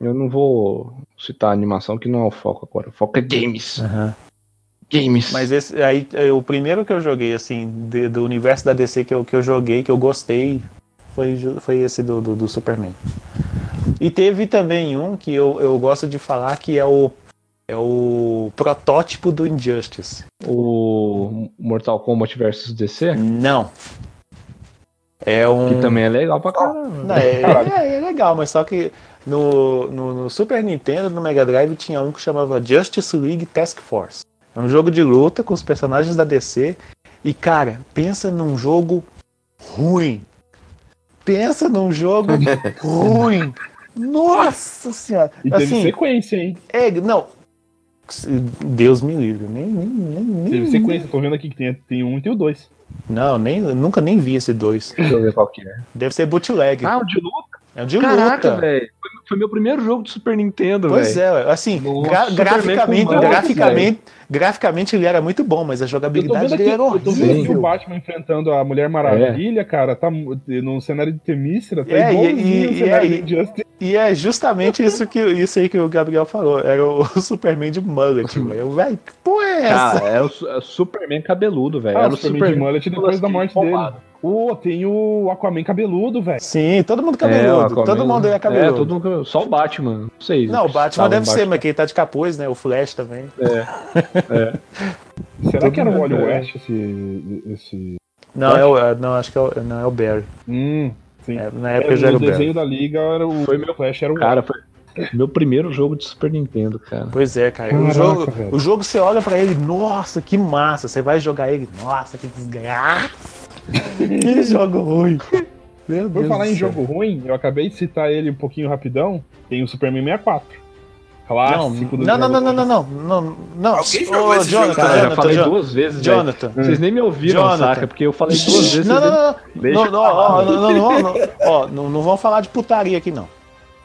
Eu não vou citar animação que não é o foco agora. O foco é games. Aham. Games. Mas esse aí, o primeiro que eu joguei, assim, de- do universo da DC que eu, que eu joguei, que eu gostei, foi, foi esse do, do, do Superman. E teve também um que eu, eu gosto de falar que é o, é o protótipo do Injustice. O Mortal Kombat vs DC, Não. É um. que também é legal pra caramba. Não, é, é- é legal, mas só que no, no, no Super Nintendo, no Mega Drive, tinha um que chamava Justice League Task Force. É um jogo de luta com os personagens da DC. E, cara, pensa num jogo ruim. Pensa num jogo [laughs] ruim. Nossa senhora. E teve Assim, sequência, hein? é, não. Deus me livre. Nem, nem, nem, nem- Teve sequência. Tô vendo aqui que tem, tem um e tem o dois. Não, nem, nunca nem vi esse dois. Deixa eu ver qual que é. Deve ser bootleg. Ah, o de luta? É um de Caraca, luta. velho. Foi, meu primeiro jogo de Super Nintendo, Pois velho. é, assim, gra- Superman graficamente, graficamente, graficamente ele era muito bom, mas a jogabilidade dele era eu tô vendo aqui o horrível. Batman enfrentando a Mulher Maravilha, cara. Tá no cenário de Temícera, tá É, e- igualzinho e- o e. E é justamente isso, que, isso aí que o Gabriel falou. Era o Superman de mullet, velho. Eu, Velho, que porra é essa? Cara, é o, é o Superman cabeludo, velho. Ah, Era o Superman de mullet depois da morte dele. bombado. Ô, tem o Aquaman cabeludo, velho. Sim, todo mundo É, o cabeludo. Aquaman- todo mundo é cabeludo. É, todo mundo cabeludo. Só o Batman. Não sei. Não, o Batman deve um ser, mas quem tá de capuz, né? O Flash também. [laughs] Será que era o Wally É. West esse. esse... Não, é o, é- não acho que é o, não, é o Barry. Hum, sim. É, na É, época já era o Barry. desenho da liga era o Foi meu- Flash era o Cara, foi, Meu primeiro jogo de Super Nintendo, cara. Pois é, cara. Caraca, o, jogo, velho. o jogo você olha pra ele, nossa, que massa. Você vai jogar ele, nossa, que desgraça. [laughs] que jogo ruim. Meu Por Deus falar em céu. jogo ruim, eu acabei de citar ele um pouquinho rapidão. Tem o Superman 64. Não, Clássico do não, não, não, não, não, não, não, não. Alguém jogou Ô, esse Jonathan, jogo, Cara, eu já Jonathan, falei Jonathan. duas vezes. Jonathan. Vocês nem me ouviram, Jonathan. saca? Porque eu falei duas vezes. Não, vocês não, não, Deixa não, eu não, ó, não, não, não, não, ó, não, não vão falar de putaria aqui, não. Tá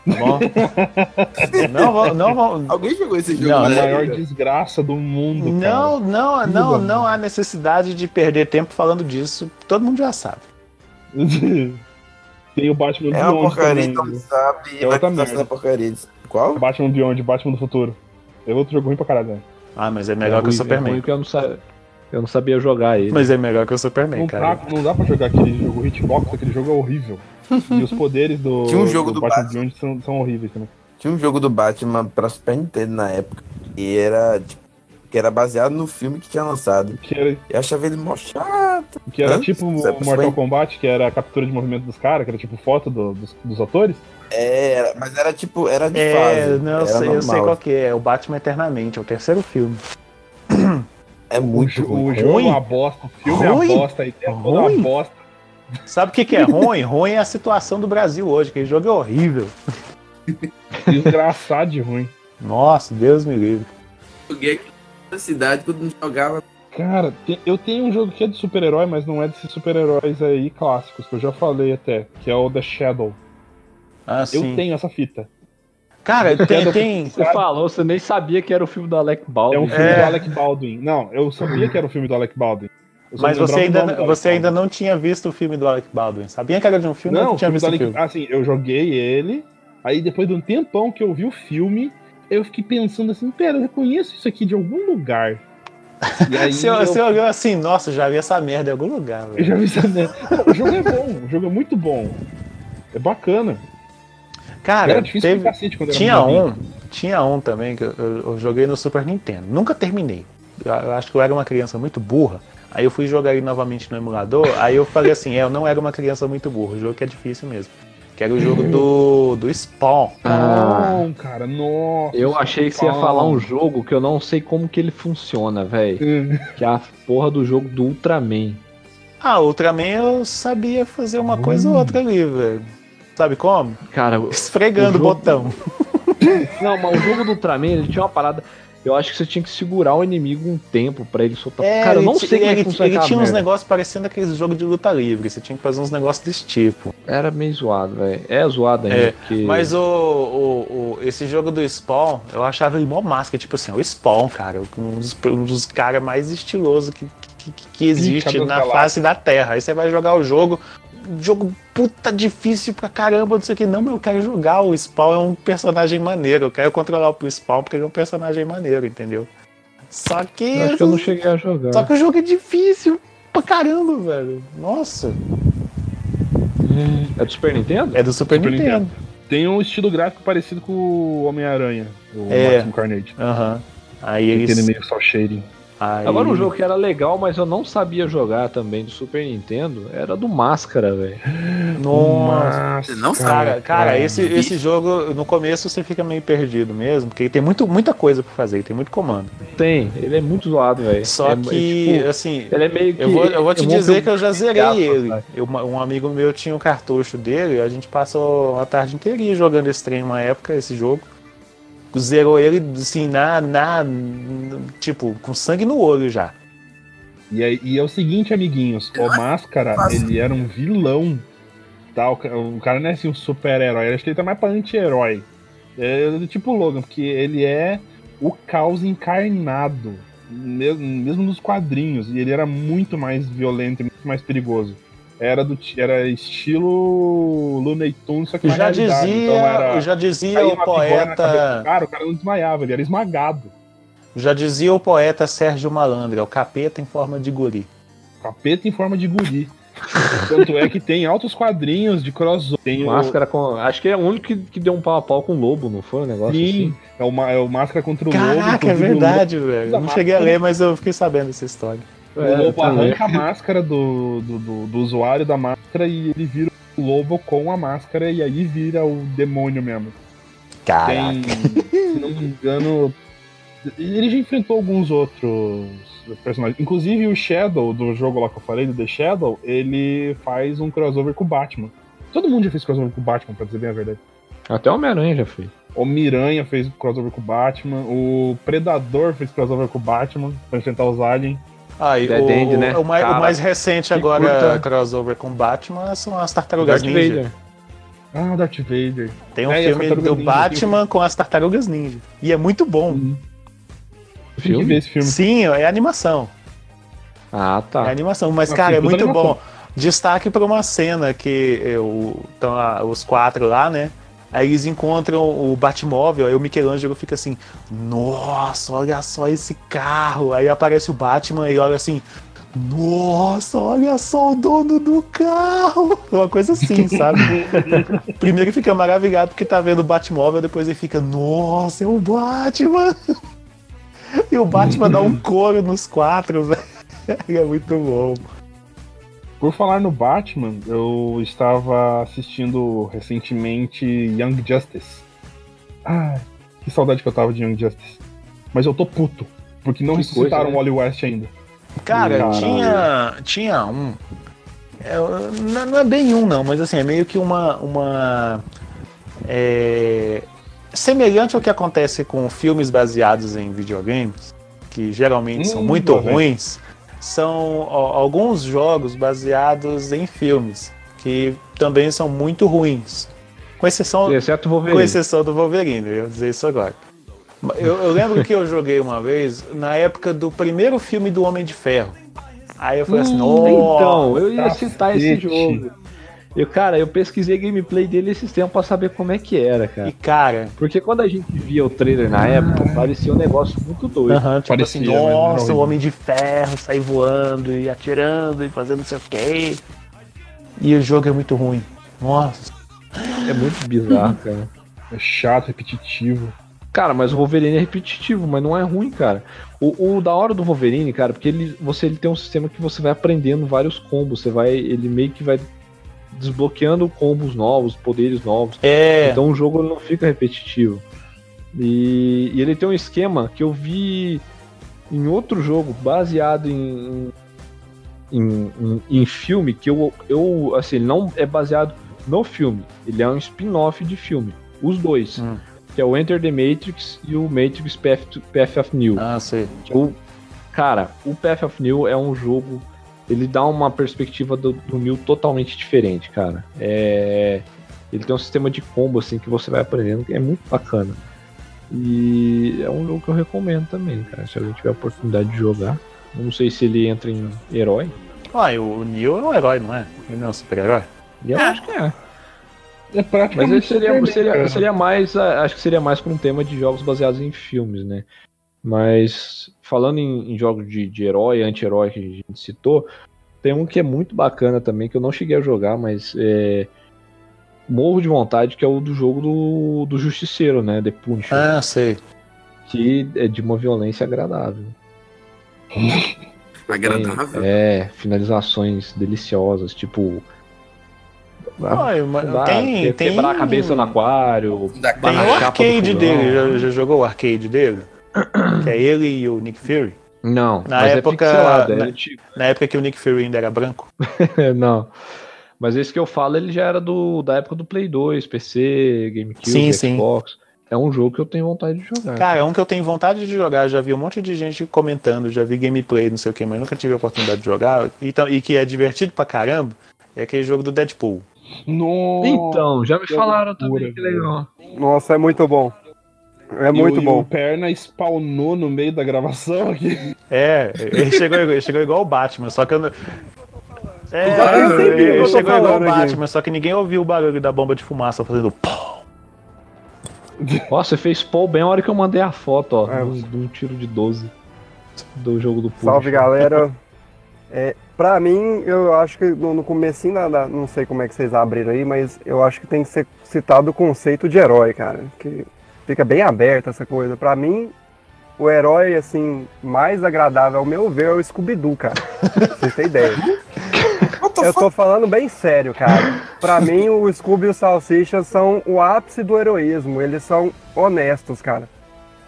bom? [laughs] Não, vão- não, vão- Alguém jogou esse jogo? Não, A né? maior desgraça do mundo, não, não, Tudo não, bom. não há necessidade de perder tempo falando disso. Todo mundo já sabe. cara. Tem o Batman É uma Beyond porcaria, também. então sabe. É outra começar merda. porcaria. Qual? Batman Beyond, Batman do Futuro. É outro jogo ruim pra caralho, né? Ah, mas é melhor que o ruim- Superman. ruim que eu não, sa- eu não sabia jogar ele. Mas é melhor que o Superman, Não, cara. dá, não dá pra jogar aquele jogo hitbox, aquele jogo é horrível. E os poderes do, Tinha um jogo do Batman Batman. Beyond são, são horríveis também. Tinha um jogo do Batman pra Super Nintendo na época. E era, tipo, que era baseado no filme que tinha lançado. Que era, Eu achava ele mó chato. que era Hã? tipo o Você Mortal foi? Kombat, que era a captura de movimento dos caras, que era tipo foto do- dos, dos atores. É, mas era tipo, era de É, fase. não, eu era sei, eu sei qual que é. É o Batman Eternamente, é o terceiro filme. É O, muito jo- ruim. o jogo Ruim? é uma bosta, o filme Ruim? é uma bosta, a ideia é toda Ruim? uma bosta. Sabe o que, que é ruim? ruim é a situação do Brasil hoje, que jogo é horrível. Desgraçado de ruim. Nossa, Deus me livre. joguei aqui na cidade quando não jogava. Cara, eu tenho um jogo que é de super-herói, mas não é desses super-heróis aí clássicos, que eu já falei até, que é o The Shadow. Ah, Eu sim. tenho essa fita. Cara, tem, tem, Você falou, você nem sabia que era o filme do Alec Baldwin. É um filme É. do Alec Baldwin. Não, eu sabia que era o filme do Alec Baldwin. Eu Mas você ainda, Alec você ainda Baldwin. não tinha visto o filme do Alec Baldwin. Sabia que era de um filme, Não, não tinha visto o filme. Assim, eu joguei ele, aí depois de um tempão que eu vi o filme, eu fiquei pensando assim, pera, eu reconheço isso aqui de algum lugar. [laughs] E aí Você, eu, você olhou assim, nossa, já vi essa merda em algum lugar, eu velho. já vi essa merda. O jogo é bom, o jogo é muito bom. É bacana. Cara, era difícil teve, cacete quando eu era tinha um, tinha um também que eu, eu- eu joguei no Super Nintendo. Nunca terminei. Eu, eu acho que eu era uma criança muito burra. Aí eu fui jogar ele novamente no emulador. Aí eu falei assim, é, eu não era uma criança muito burra. O jogo que é difícil mesmo. Que era o jogo do, do Spawn. Ah, Não, cara, nossa. eu achei que você ia falar um jogo que eu não sei como que ele funciona, velho. Hum. Que é a porra do jogo do Ultraman. Ah, Ultraman eu sabia fazer uma coisa Hum. ou outra ali, velho. Sabe como? Cara, Esfregando o, O jogo- botão. [coughs] não, mas o jogo do Ultraman, ele tinha uma parada. Eu acho que você tinha que segurar o inimigo um tempo pra ele soltar. É, Cara, eu não sei como é ele, que funciona ele tinha uns negócios parecendo aqueles jogos de luta livre. Você tinha que fazer uns negócios desse tipo. Era meio zoado, velho. É zoado ainda, É, porque... Mas o, o, o- esse jogo do Spawn, eu achava ele mó máscara. Tipo assim, o Spawn, cara, um dos, um dos caras mais estilosos que, que, que- existe das na face da Terra. Aí você vai jogar o jogo, jogo puta difícil pra caramba, não sei o que. Não, mas eu quero jogar. O Spawn é um personagem maneiro. Eu quero controlar o Spawn porque ele é um personagem maneiro, entendeu? Só que. Eu acho que eu não cheguei a jogar. Só que o jogo é difícil pra caramba, velho. Nossa. É do Super Nintendo? É do Super, Super Nintendo. Nintendo. Tem um estilo gráfico parecido com o Homem-Aranha, o É. Máximo Carnage. Aham. Aí Aquele eles. meio só shading. Aí... Agora um jogo que era legal, mas eu não sabia jogar também do Super Nintendo, era do Máscara, velho. [laughs] Nossa. Você não Cara, sabe. cara, esse, esse jogo, no começo você fica meio perdido mesmo, porque tem muito, muita coisa pra fazer, tem muito comando. Tem, ele é muito zoado, velho. Só É- é que, tipo, assim, ele é meio que. eu vou, eu vou te montei dizer um- que eu já zerei gato, ele. Eu- um amigo meu tinha um cartucho dele, a gente passou a tarde inteirinha jogando esse trem uma época, esse jogo. Zerou ele, assim, na, na. Tipo, com sangue no olho já. E, aí- e é o seguinte, amiguinhos, o Máscara, ele era um vilão. Tá? O, o cara não é assim um super-herói, acho que ele tá mais pra anti-herói. É tipo Logan, porque ele é o caos encarnado, mesmo, mesmo nos quadrinhos, e ele era muito mais violento e muito mais perigoso. Era, do, era estilo Looney Tunes, só que na Já dizia, então era, já dizia o cabeça poeta. Cara, o cara não desmaiava, ele era esmagado. Já dizia o poeta Sérgio Malandro, é o capeta em forma de guri. Capeta em forma de guri. Tanto é que tem altos quadrinhos de crossover. Tem o- Máscara com. Acho que é o único que, que deu um pau a pau com o lobo, não foi um negócio Sim, assim? é o, é o Máscara contra o Lobo. Caraca, é verdade, velho. Eu não cheguei a máscara. ler, mas eu fiquei sabendo dessa história. O É, Lobo também. arranca a máscara do, do, do- do usuário da máscara e ele vira o Lobo com a máscara e aí vira o demônio mesmo. Caraca. Tem, se não me engano, ele já enfrentou alguns outros personagens. Inclusive o Shadow, do jogo lá que eu falei, do The Shadow, ele faz um crossover com o Batman. Todo mundo já fez crossover com o Batman, pra dizer bem a verdade. Até o Homem-Aranha já fez. O Miranha fez crossover com o Batman. O Predador fez crossover com o Batman pra enfrentar os aliens. Ah, e Dead o, End, né? o, mais, o Cara, mais recente agora, curta. crossover com Batman, são as Tartarugas Darth Ninja. Vader. Ah, Darth Vader. Tem um É, filme do Ninja, Batman com as Tartarugas Ninja. E é muito bom. Tem que Filme? ver esse filme. Sim, é animação. Ah, É tá. animação. Mas, Mas cara, é muito bom. Destaque pra uma cena que eu, os quatro lá, né? Aí eles encontram o Batmóvel, aí o Michelangelo fica assim, nossa, olha só esse carro. Aí aparece o Batman e olha assim, nossa, olha só o dono do carro. Uma coisa assim, [laughs] sabe? Primeiro ele fica maravilhado porque tá vendo o Batmóvel, depois ele fica, nossa, é o Batman. [laughs] E o Batman dá um [laughs] couro nos quatro, velho. É muito bom. Por falar no Batman, eu estava assistindo recentemente Young Justice. Ai, que saudade que eu tava de Young Justice. Mas eu tô puto, porque não Que ressuscitaram coisa, o Wally West ainda. Cara, Caralho. tinha, tinha um. é, não, não é bem um, não, mas assim, é meio que uma. uma é, semelhante ao que acontece com filmes baseados em videogames, que geralmente são Hum, muito boa, velho. ruins, são ó, alguns jogos baseados em filmes, que também são muito ruins. Com exceção, Exceto o com Wolverine. exceção do Wolverine, eu ia dizer isso agora. Eu, eu lembro que eu joguei uma vez na época do primeiro filme do Homem de Ferro. Aí eu falei assim, nossa. Então, eu ia citar esse jogo. Eu, cara, eu pesquisei gameplay dele esses tempos pra saber como é que era, E cara. cara, Porque quando a gente via o trailer na época, parecia um negócio muito doido. aham, tipo Parecia, assim, mas não era nossa, o. Homem de Ferro sai voando e atirando e fazendo não sei o quê. E o jogo é muito ruim. Nossa. É muito bizarro, [laughs] cara. É chato, repetitivo. Cara, mas o Wolverine é repetitivo, mas não é ruim, cara. O, o da hora do Wolverine, cara, porque ele, você ele tem um sistema que você vai aprendendo vários combos. Você vai. Ele meio que vai desbloqueando combos novos, poderes novos. É. Então o jogo não fica repetitivo. E, e ele tem um esquema que eu vi em outro jogo baseado em, em, em- em filme que eu, eu assim, não é baseado no filme, ele é um spin-off de filme, os dois, Hum. que é o Enter the Matrix e o Matrix Path, to- Path of New. Ah, sei. O, cara, o Path of New é um jogo. Ele dá uma perspectiva do, do New totalmente diferente, cara. É, ele tem um sistema de combo assim que você vai aprendendo que é muito bacana. E é um jogo que eu recomendo também, cara. Se alguém tiver a oportunidade de jogar. Não sei se ele entra em herói. Ah, e o Neo é um herói, não é? Ele não é um super-herói? Eu acho que é. É Mas praticamente. ele seria, seria, seria mais. ah, Acho que seria mais para um tema de jogos baseados em filmes, né? Mas falando em, em jogos de, de herói, anti-herói que a gente citou, tem um que é muito bacana também, que eu não cheguei a jogar, mas é, morro de vontade, que é o do jogo do, do Justiceiro, né? The Punisher. Ah, sei. Que é de uma violência agradável. [laughs] Agradável. Tem, é, finalizações deliciosas, tipo. Ai, mas dá, tem, que- tem, quebrar a cabeça no aquário. Tem na o arcade dele, já, já jogou o arcade dele? Que é ele e o Nick Fury. Não, Na mas época- é pixelado, é na- antigo. Na época que o Nick Fury ainda era branco. [laughs] não. Mas esse que eu falo, ele já era do, da época do Play 2, PC, GameCube, Sim, sim. Xbox. É um jogo que eu tenho vontade de jogar. Cara, é um que eu tenho vontade de jogar, já vi um monte de gente comentando, já vi gameplay, não sei o que, mas nunca tive a oportunidade de jogar. E, e que é divertido pra caramba, é aquele jogo do Deadpool. Nossa. Então, já me que falaram loucura, também que legal. Nossa, é muito bom. É E muito o, e bom. o Perna spawnou no meio da gravação aqui. É, ele chegou, ele chegou igual o Batman, só que eu não. É, Eu sei o que eu ele chegou igual o falando aqui. Batman, só que ninguém ouviu o barulho da bomba de fumaça fazendo. pó. Nossa, você fez Paul bem a hora que eu mandei a foto, ó, É. de um- tiro de 12 do jogo do Punisher. Salve, galera. É, pra mim, eu acho que no, no da- Não sei como é que vocês abriram aí, mas eu acho que tem que ser citado o conceito de herói, cara. Que fica bem aberta essa coisa. Pra mim, o herói, assim, mais agradável, ao meu ver, é o Scooby-Doo, cara. Pra vocês terem ideia. [laughs] eu tô falando bem sério, cara. Pra [laughs] mim, o Scooby e o Salsicha são o ápice do heroísmo. Eles são honestos, cara.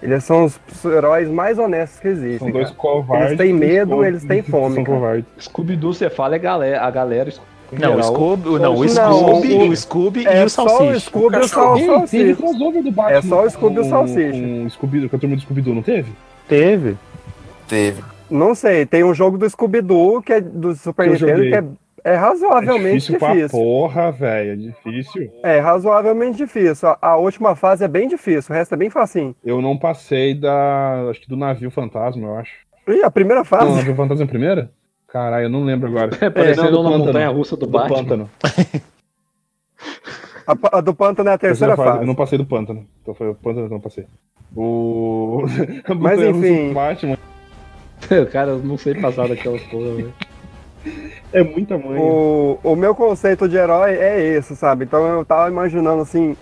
Eles são os heróis mais honestos que existem. São dois cara. covardes. Eles têm medo, eles têm fome, São cara. covardes. Scooby-Doo, você fala, é galera, a galera. Não, o Scooby, não, o Scooby, o- o Scooby É e o só o Salsicha. Scooby e o Salsicha. crossover do Batman. É só o Scooby e o Salsicha. O Scooby, com a turma do Scooby-Doo, não teve? Teve. Teve. Não sei, tem um jogo do Scooby-Doo que é do Super eu Nintendo joguei. que é, é É razoavelmente difícil pra difícil. porra, velho. É difícil. É razoavelmente difícil. A, a última fase é bem difícil, o resto é bem facinho. Eu não passei da. Acho que do navio fantasma, eu acho. E a primeira Não, fase? navio fantasma é a primeira? Caralho, eu não lembro agora. É, parecendo do uma pântano. montanha russa do, Do Batman. pântano. A, a do Pântano é a terceira fase. fase. Eu não passei do pântano. Então foi o pântano que eu não passei. O. [laughs] Mas, enfim. do Batman [laughs] Cara, eu não sei passar daquela porra, velho. é muita mãe. O, o meu conceito de herói é esse, sabe? Então eu tava imaginando assim,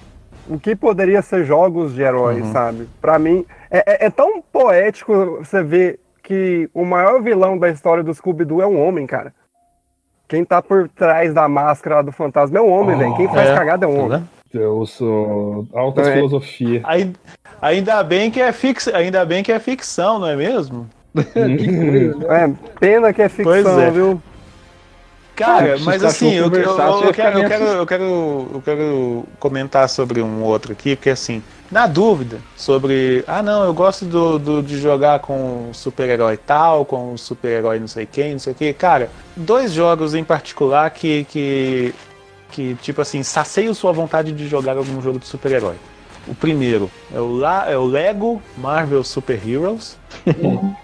o que poderia ser jogos de heróis, Uhum. sabe? Pra mim, é, é- é tão poético você ver que o maior vilão da história do Scooby-Doo é um homem, cara. Quem tá por trás da máscara do fantasma é um homem, Oh, velho. Quem faz é. cagada é um homem. Né? Eu sou. Altas É. filosofia. Aí- Ainda bem que é fix... ainda bem que é ficção, não é mesmo? [laughs] É, pena que é ficção, Pois é. viu? Cara, mas assim, eu, eu, eu quero, eu, quero, eu, quero, eu quero comentar sobre um outro aqui, porque assim, na dúvida sobre. Ah, não, eu gosto do, do- de jogar com super-herói tal, com super-herói não sei quem, não sei o que. Cara, dois jogos em particular que, que, que, tipo assim, saciam sua vontade de jogar algum jogo de super-herói. O primeiro é o, La, é o Lego Marvel Super Heroes.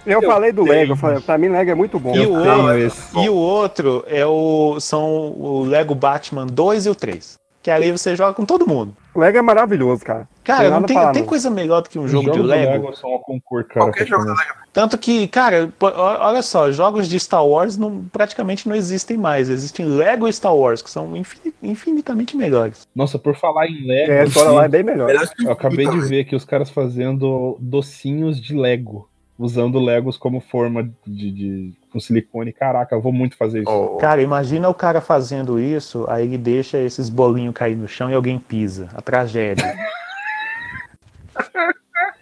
Eu falei do Lego, eu falei, pra mim Lego é muito bom. E o, tenho outro, e o outro é o, são o Lego Batman 2 e o 3. Que ali você joga com todo mundo. Lego é maravilhoso, cara. Cara, Tem não tem, tem coisa melhor do que um Os jogo de Lego. Lego são a concurso, cara. Qualquer jogo do. Lego. Tanto que, cara, olha só, jogos de Star Wars não, praticamente não existem mais. Existem Lego e Star Wars, que são infin- infinitamente melhores. Nossa, por falar em Lego. É, a história lá é bem melhor. Eu acabei de ver aqui os caras fazendo docinhos de Lego. Usando Legos como forma de, de com silicone. Caraca, eu vou muito fazer isso. Oh, Cara, imagina o cara fazendo isso, aí ele deixa esses bolinhos cair no chão e alguém pisa. A tragédia. [laughs]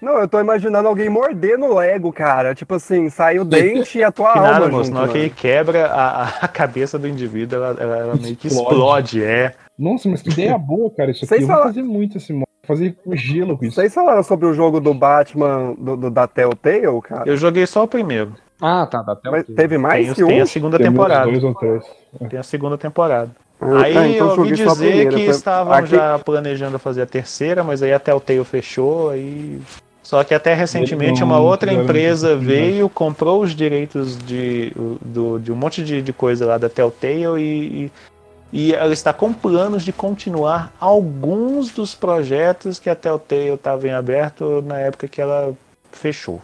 Não, eu tô imaginando alguém morder no Lego, cara. Tipo assim, sai o dente e a tua [laughs] Que alma nada, moço. junto, Na hora que ele quebra a, a- cabeça do indivíduo, ela, ela- ela meio que Explode. explode, é. Nossa, mas que ideia boa, cara. Isso aqui Vocês eu vou fazer muito esse modo. Fazer com gelo com isso. Vocês falaram sobre o jogo do Batman do, do- da Telltale, cara? Eu joguei só o primeiro. Ah, tá, até Mas teve mais Tem, que um? tem a segunda Tem temporada. dois ou três. Tem a segunda temporada. Ah, aí tá, então eu ouvi dizer primeira, que foi- estavam aqui- já planejando fazer a terceira, mas aí a Telltale fechou, aí... Só que até recentemente uma outra empresa né? veio, comprou os direitos de, do- de um monte de, de coisa lá da Telltale e, e, e ela está com planos de continuar alguns dos projetos que a Telltale estava em aberto na época que ela fechou.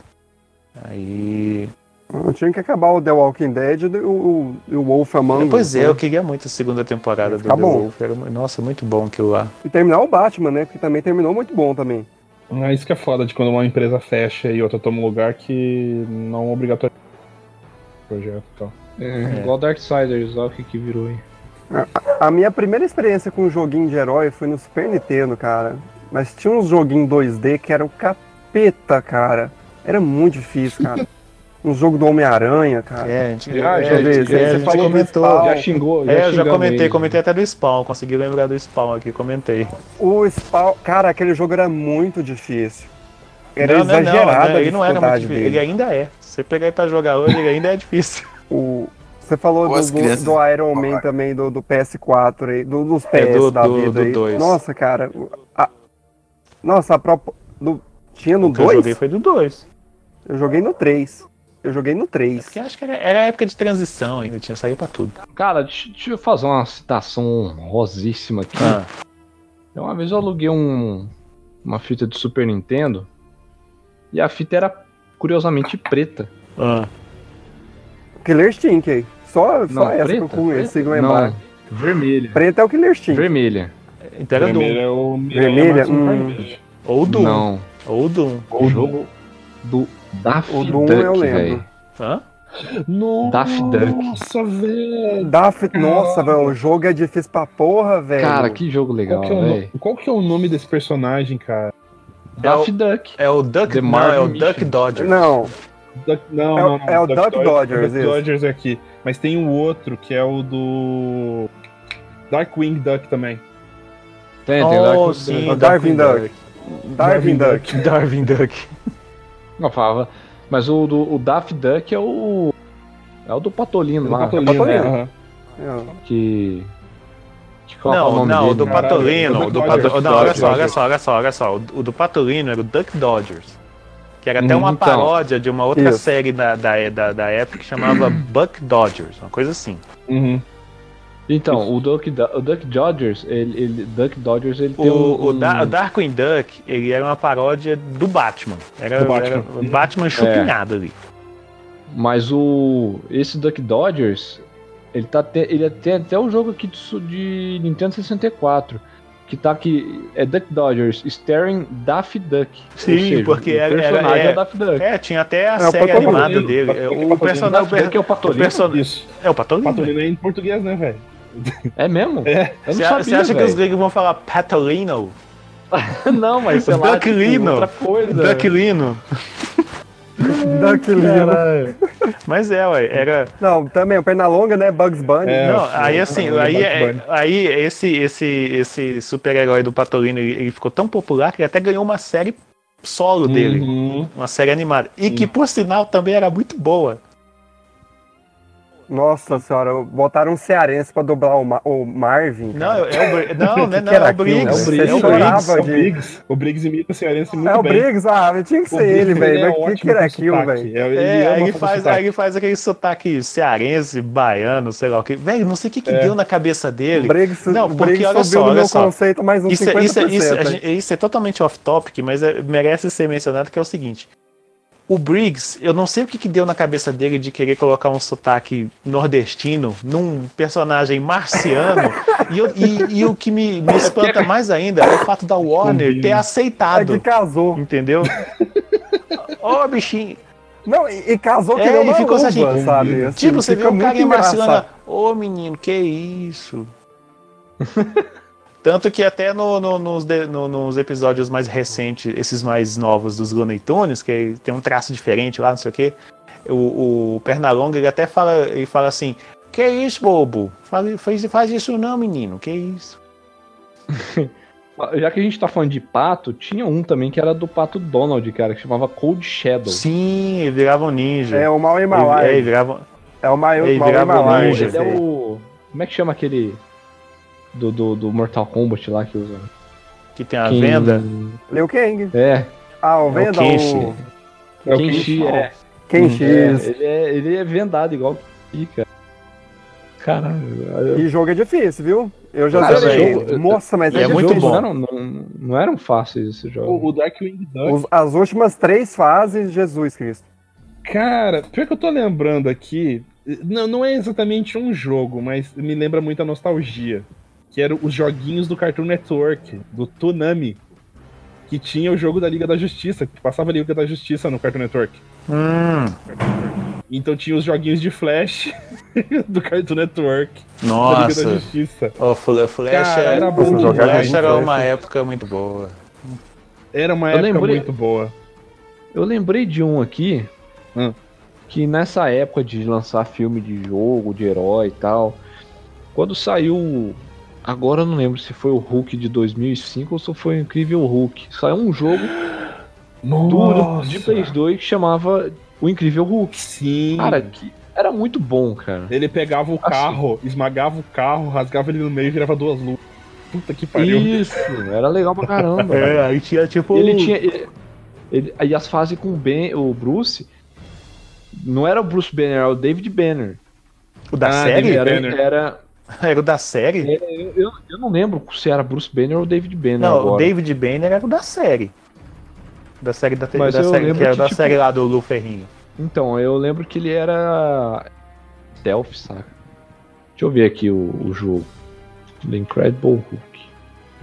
Aí... Eu tinha que acabar o The Walking Dead e o, o, o Wolf Among Us. Pois é, né? eu queria muito a segunda temporada do Tá The bom. Wolf. Era, nossa, muito bom aquilo lá. E terminar o Batman, né? Que também terminou muito bom também. Ah, isso que é foda de quando uma empresa fecha e outra toma um lugar que não é obrigatório projeto e tal. É, igual Darksiders, olha o que, que virou aí. A minha primeira experiência com um joguinho de herói foi no Super Nintendo, cara. Mas tinha uns joguinhos 2D que era o capeta, cara. Era muito difícil, cara. um jogo do Homem-Aranha, cara. É, a gente, Ah, é, já já- é, você falou do comentou. Já xingou, já É, eu já comentei, comentei até do Spawn, consegui lembrar do Spawn aqui, comentei. O Spawn, cara, aquele jogo era muito difícil. Era não, não, não, não, a ele não era muito difícil, dele. ele ainda é. Se você pegar ele pra jogar hoje, ele ainda é difícil. O, você falou Ou do, do, do Iron Man também, do, do PS4 aí, do- dos PS É, do- da do- vida do aí. dois. Nossa, cara. a- nossa, a própria. do- tinha no O que eu 2? joguei foi do 2. Eu joguei no 3. Eu joguei no 3. Porque acho que era, era época de transição ainda, tinha saído pra tudo. Cara, deixa, deixa eu fazer uma citação honrosíssima aqui. Ah, Uma vez eu aluguei um, uma fita de Super Nintendo e a fita era curiosamente preta. ah. Killer Stink aí. Só, só Não, essa que eu Preta? lembrar. Não, vermelha. Preta é o Killer Stink. Vermelha. Então era Vermelho Doom. é o Vermelha? é Hum. Kart. Ou Doom. Não. Ou Doom. O jogo do Daffy O Doom Duck, eu lembro. velho. Hã? Daffy Duck. Nossa, velho. Daft... Nossa, velho, o jogo é difícil pra porra, velho. Cara, que jogo legal, Qual que, é o velho. no- qual que é o nome desse personagem, cara? Daffy Duck. É o Duck, The não, Marvin é o Mission. Duck Dodger. Não, Duck- não, É o- não, não. é o Duck Dodgers, Duck. Dodgers é aqui. Mas tem o outro, que é o do. Darkwing Duck também. Tem, tem Oh, Duck- sim, o Darwin Duck. Darwin Duck. Darwin [laughs] Duck. Não falava. Mas o do o Daffy Duck é o. É o do Patolino Do lá. Patolino, Patolino. né? Aham. É. Que. que é o Não, nome não, dele? o do Caralho, Patolino. o o do Dodgers. Pato- Não, olha só, olha só, olha só, olha só. O do Patolino era o Duck Dodgers. Que era até uma então. paródia de uma outra Isso. série da, da, da, da época que chamava Buck Dodgers, uma coisa assim. Uhum. Então, o Duck, o Duck Dodgers, ele, ele- Duck Dodgers, ele tem O, um, o, Da- o Darkwing Duck, ele era uma paródia do Batman. Era, Do Batman. era o Batman chupinhado ali. Mas o. Esse Duck Dodgers, ele tá te- ele tem até o jogo aqui de, de Nintendo 64. Que tá aqui. É Duck Dodgers Staring Daffy Duck. Sim, seja, porque o era- era- personagem é- é, Daffy Duck. É, tinha até a É, o série animada dele. Patolino, O Patolino. personagem. Daffy Duck é o O Patolino? person... Isso. É o Patolino. Patolino é em português, né, velho? É mesmo? É. Eu não Você sabia, você acha que os gregos vão falar Patolino? [laughs] Não, mas sei lá, tipo, Ducklino. outra coisa. Ducklino? [laughs] [laughs] Ducklino. Mas é, ué, era. Não, também, o Pernalonga, né? Bugs Bunny. É, Não, aí assim, Patolino, aí, é- aí esse, esse, esse super-herói do Patolino, ele, ele ficou tão popular que ele até ganhou uma série solo dele. Uhum. Uma série animada. E que, por sinal, também era muito boa. Nossa senhora, botaram um cearense pra dublar o, Ma- o Marvin. Não, cara. é o Não, [laughs] não, Que não, que era é o Briggs. É o Você Briggs. É o de- Briggs. O Briggs imita o cearense muito É o bem. Briggs, ah, tinha que O ser ele, Briggs, velho. é Mas o que, ótimo que era aquilo, velho? É, ele É, aí ele, faz, aí ele faz aquele sotaque cearense, baiano, sei lá o que. Velho, não sei o que, que É. deu na cabeça O dele. Briggs, Não, o porque Briggs olha só, olha meu só. conceito mais uns Isso, é- 50%. isso, é- isso, isso é totalmente off-topic, mas é- merece ser mencionado que é o seguinte. O Briggs, eu não sei o que, que deu na cabeça dele de querer colocar um sotaque nordestino num personagem marciano. [laughs] e, eu- e- e o que me, me espanta mais ainda é o fato da Warner ter É aceitado. que casou. Entendeu? [laughs] Ô, bichinho. Não, e, e casou que É, nem e uma ficou uva, assim, sabe? Assim, tipo, você vê fica o cara em Marciana. Ô, menino, que isso? [laughs] Tanto que até no- no- nos, de- no- nos episódios mais recentes, esses mais novos dos Looney Tunes, que tem um traço diferente lá, não sei o quê, o, o Pernalonga, ele até fala, ele fala assim, que isso, bobo? Faz, faz, faz isso não, menino, que isso? [laughs] Já que a gente tá falando de pato, tinha um também que era do pato Donald, cara, que chamava Cold Shadow. Sim, ele virava um ninja. É o Mal ele, é, ele virava... É o Mal ele Mal virava um ninja. Ele é o. Como é que chama aquele. Do, do, do Mortal Kombat lá que usa? Que tem a Quem- venda. Liu Kang. É, Ah, o É o Venda, Kenshi. o... É o Kenshi, é. Kenshi. É, ele, é, ele é vendado igual que cara. Caralho. E jogo é difícil, viu? Eu já Cara, zerei jogo- ele. Nossa, mas E é é muito difícil. bom. Não eram, não, não eram fáceis esses jogos. O, o Darkwing Duck. Os- As últimas três fases, Jesus Cristo. Cara, pior que eu tô lembrando aqui, não, não é exatamente um jogo, mas me lembra muito a nostalgia. Que eram os joguinhos do Cartoon Network, do Toonami. Que tinha o jogo da Liga da Justiça, que passava a Liga da Justiça no Cartoon Network. Hum, Então tinha os joguinhos de Flash [laughs] do Cartoon Network, da Liga da nossa. Justiça. O Fl- Flash, Cara, era, era bom Flash demais, era Flash. uma época muito boa. Era uma Eu época lembrei- muito boa. Eu lembrei de um aqui Hum. que nessa época de lançar filme de jogo, de herói e tal, quando saiu. Agora eu não lembro se foi o Hulk de 2005 ou se foi o Incrível Hulk. Saiu um jogo duro de Play 2 que chamava O Incrível Hulk. Sim. Cara, que era muito bom, cara. Ele pegava o Assim. carro, esmagava o carro, rasgava ele no meio e virava duas luzes. Puta que pariu. Isso, era legal pra caramba. [laughs] É, aí tinha tipo. Ele tinha. Ele, ele- aí as fases com o, ben, o Bruce. Não era o Bruce Banner, era o David Banner. O da Ah, série? Era, Era. [laughs] era, o da série? eu, eu, eu não lembro se era Bruce Banner ou David Banner. Não, agora. o David Banner era o da série. Da série da, te- Mas da série, que era que, da tipo- série lá do Lu Ferrinho. Então, eu lembro que ele era. Stealth, saca? Deixa eu ver aqui o, o jogo. The Incredible Hulk.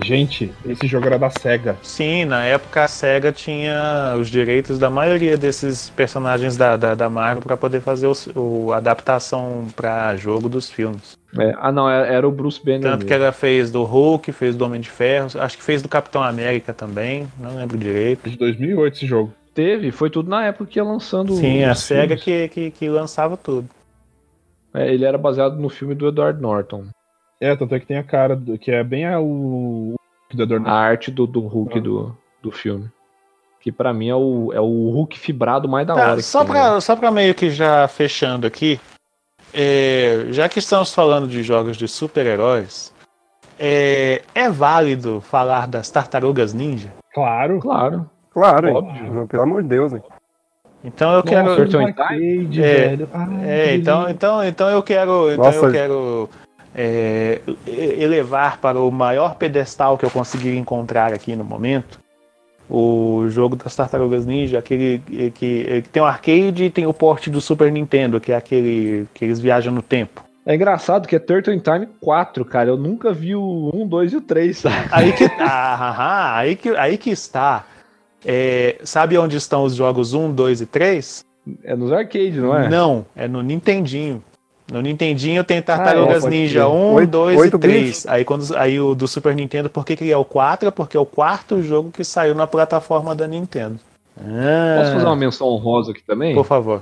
Gente, esse jogo era da SEGA. Sim, na época a SEGA tinha os direitos da maioria desses personagens da, da, da Marvel para poder fazer os- o, a adaptação para jogo dos filmes. É, ah, não, era, era o Bruce Banner. Tanto que ela fez do Hulk, fez do Homem de Ferro, acho que fez do Capitão América também, não lembro direito. De 2008 esse jogo. Teve, foi tudo na época que ia lançando. Sim, a SEGA que, que, que lançava tudo. É, ele era baseado no filme do Edward Norton. É, tanto é que tem a cara, do- que é bem a- o. o A arte do, do Hulk Ah. do, do filme. Que pra mim é o, é o Hulk fibrado mais da Tá, hora. só, tem, pra, né? só pra meio que já fechando aqui, é, já que estamos falando de jogos de super-heróis, é, é válido falar das tartarugas ninja? Claro. Claro. Claro, hein? Óbvio. Pelo amor de Deus, hein? Então eu quero. Nossa, É. Ai, É, então, então, então eu quero, então Nossa. eu quero é, elevar para o maior pedestal que eu conseguir encontrar aqui no momento o jogo das Tartarugas Ninja, aquele que, que, tem o arcade e tem o porte do Super Nintendo, que é aquele que eles viajam no tempo. É engraçado que é Turtle in Time 4, cara. Eu nunca vi o 1, 2 e o 3, sabe? [laughs] Aí que, ah, aí que, aí que está. É, sabe onde estão os jogos 1, 2 e 3? É nos arcades, não é? Não, é no Nintendinho. No Nintendinho tem Tartarugas Ah, é, Ninja crer. 1, Oito- 2 e oito 3. bits? Aí, quando, aí o do Super Nintendo, por que, que é o 4? Porque é o quarto jogo que saiu na plataforma da Nintendo. Ah, Posso fazer uma menção honrosa aqui também? Por favor.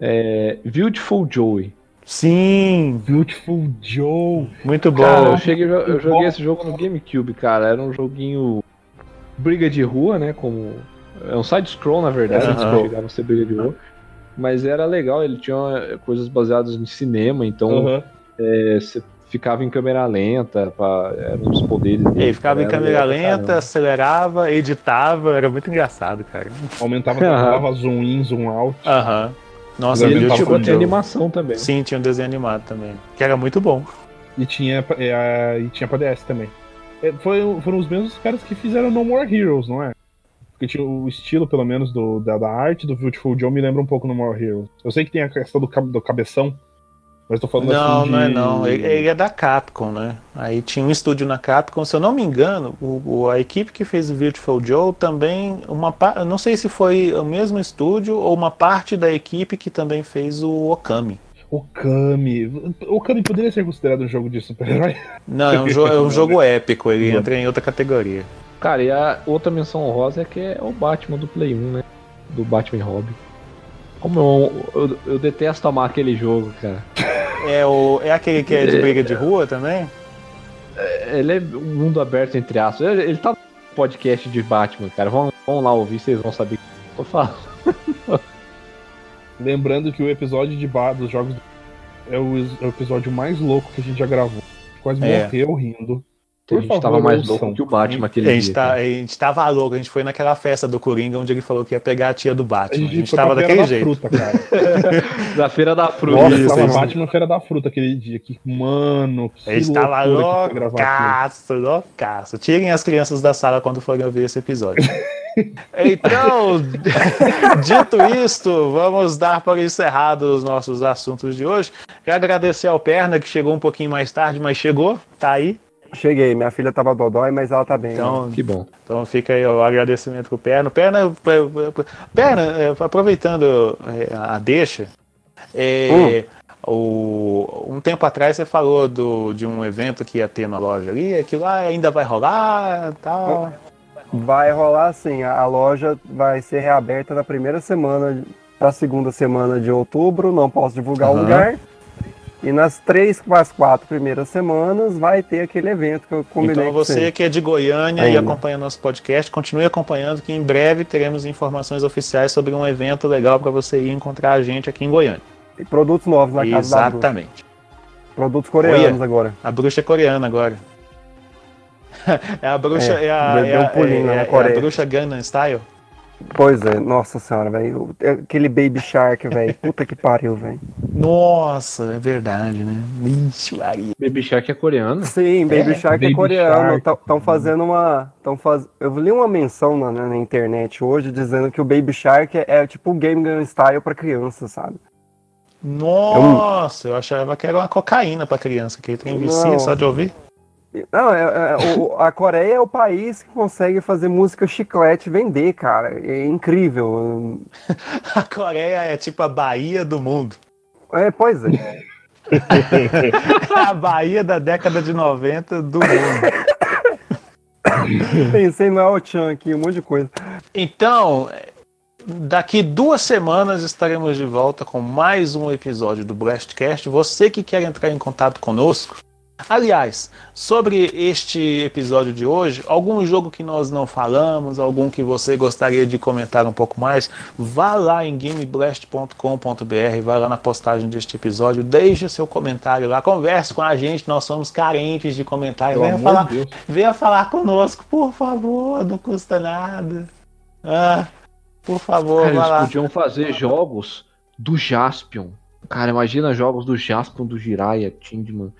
É Beautiful Joey. Sim, Beautiful Joe. muito bom. Cara, eu, cheguei, eu joguei esse jogo no GameCube, cara. Era um joguinho briga de rua, né? Como é um side-scroll, na verdade. É, antes de chegar a ser briga de rua. Mas era legal, ele tinha eh, coisas baseadas em cinema, então Aham. eh, você ficava em câmera lenta, pra, eram os poderes dele. Ele ficava em câmera lenta, caramba. acelerava, editava, era muito engraçado, cara. Aumentava, dava [laughs] zoom in, zoom out. Aham. Nossa, Mas E ele chegou a ter animação também. Sim, tinha um desenho animado também. Que era muito bom. E tinha, é, a- e tinha pra DS também. É, foi, foram os mesmos caras que fizeram No More Heroes, não é? Porque tinha o estilo, pelo menos, do, da, da arte do Beautiful Joe me lembra um pouco No More Heroes. Eu sei que tem a questão do, do cabeção, mas tô falando Não, assim não é de- não. Ele, ele é da Capcom, né? Aí tinha um estúdio na Capcom, se eu não me engano, o, a equipe que fez o Beautiful Joe também, uma não sei se foi o mesmo estúdio ou uma parte da equipe que também fez o Okami. Okami. Okami poderia ser considerado um jogo de super-herói? Não, é um, jo- é um [laughs] jogo épico, ele entra em outra categoria. Cara, e a outra menção honrosa é que é o Batman do Play 1, né? Do Batman e Robin. Como eu, eu, eu detesto amar aquele jogo, cara. É, o, é aquele que é de briga de rua também? Ele é um mundo aberto entre aspas. Ele, ele tá no podcast de Batman, cara. Vão, vão lá ouvir, vocês vão saber o que eu tô falando. [laughs] Lembrando que o episódio de ba dos jogos é o, é o episódio mais louco que a gente já gravou. Quase É. morreu rindo. A Por gente favor, tava mais louco que o Batman aquele A gente, dia. tá, a gente tava louco, a gente foi naquela festa do Coringa onde ele falou que ia pegar a tia do A Batman. A gente, gente foi tava daquele Feira da jeito. Fruta, cara. [laughs] Da Feira da Fruta. Nossa, Isso, tava isso. Batman Feira da Fruta aquele dia. Que, mano, que A gente tava loucaço, loucaço. Tirem as crianças da sala quando forem ouvir esse episódio. [laughs] Então, [laughs] dito isto, vamos dar por encerrado os nossos assuntos de hoje. Quero agradecer ao Perna, que chegou um pouquinho mais tarde, mas chegou, tá aí. Cheguei, minha filha tava dodói, mas ela tá bem. né? Então, Que bom. então fica aí o agradecimento pro Perna. Perna, Perna é, aproveitando é, a deixa, é, o- um tempo atrás você falou do, de um evento que ia ter na loja ali, aquilo lá ainda vai rolar tal. Vai rolar assim, a loja vai ser reaberta na primeira semana para segunda semana de outubro, não posso divulgar o Aham. lugar. E nas três as quatro primeiras semanas vai ter aquele evento que eu combinei Então com você que é de Goiânia e Ainda. acompanha nosso podcast, continue acompanhando que em breve teremos informações oficiais sobre um evento legal para você ir encontrar a gente aqui em Goiânia. E produtos novos na casa da Bruxa. Exatamente. Produtos coreanos Olha. agora. A bruxa é coreana agora. [laughs] é a bruxa, é, É, a, é, a- um pulinho é- na é a bruxa Gangnam Style. Pois é, nossa senhora, velho. Aquele Baby Shark, velho. Puta que pariu, velho. Nossa, é verdade, né? Ixi, Maria. Baby Shark é coreano. Sim, Baby Shark é Baby coreano. Shark. Estão fazendo uma. Tão faz... Eu li uma menção na, na internet hoje dizendo que o Baby Shark é, é tipo o Game Gun Style pra criança, sabe? Nossa, eu achava que era uma cocaína pra criança, que tem vicia só de ouvir. Não, é, é, o- a Coreia é o país que consegue fazer música chiclete vender, cara. É incrível. [laughs] A Coreia é tipo a Bahia do mundo. É, pois é. É [laughs] a Bahia da década de 90 do mundo. [coughs] Pensei no Al-Chan aqui, um monte de coisa. Então, daqui duas semanas estaremos de volta com mais um episódio do Blastcast. Você que quer entrar em contato conosco. Aliás, sobre este episódio de hoje, algum jogo que nós não falamos, algum que você gostaria de comentar um pouco mais, vá lá em gameblast.com.br, vá lá na postagem deste episódio, deixe seu comentário lá, converse com a gente, nós somos carentes de comentário. Venha falar, de Deus. venha falar conosco, por favor, não custa nada. Ah, por favor, Cara, vá eles lá. podiam fazer jogos do Jaspion. Cara, imagina jogos do Jaspion, do Jiraiya, Tindman.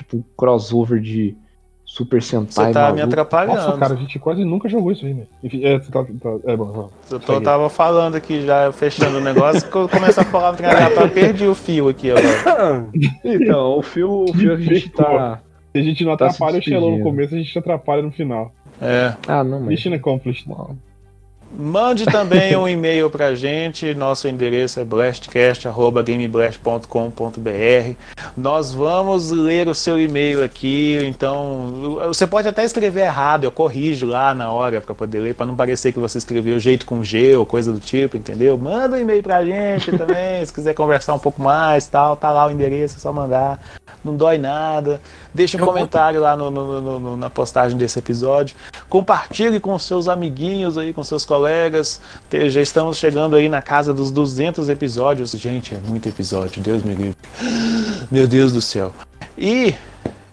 Tipo um crossover de Super Sentai. Você tá me maluco. atrapalhando. Nossa, cara, a gente quase nunca jogou isso aí. Enfim, é, tá, tá- é bom, vamos. Eu tô, tava falando aqui já, fechando o negócio, que eu começo a falar pra aleatório, perdi o fio aqui agora. [laughs] Então, o fio, o fio a gente tá. Se a gente não Tá atrapalha o Shelon no começo, a gente atrapalha no final. É. Ah, não, mas. Mission accomplished. Mande também um e-mail pra gente. Nosso endereço é blastcast.gameblast.com.br. Nós vamos ler o seu e-mail aqui. Então, você pode até escrever errado, eu corrijo lá na hora pra poder ler, pra não parecer que você escreveu jeito com G ou coisa do tipo, entendeu? Manda um e-mail pra gente também, se quiser conversar um pouco mais, tal, tá lá o endereço, é só mandar. Não dói nada. Deixe um Eu vou- comentário lá no- no- no- no- na postagem desse episódio. Compartilhe com seus amiguinhos aí, com seus colegas. Te- Já estamos chegando aí na casa dos 200 episódios. Gente, é muito episódio, Deus me livre. [gasps] Meu Deus do céu. E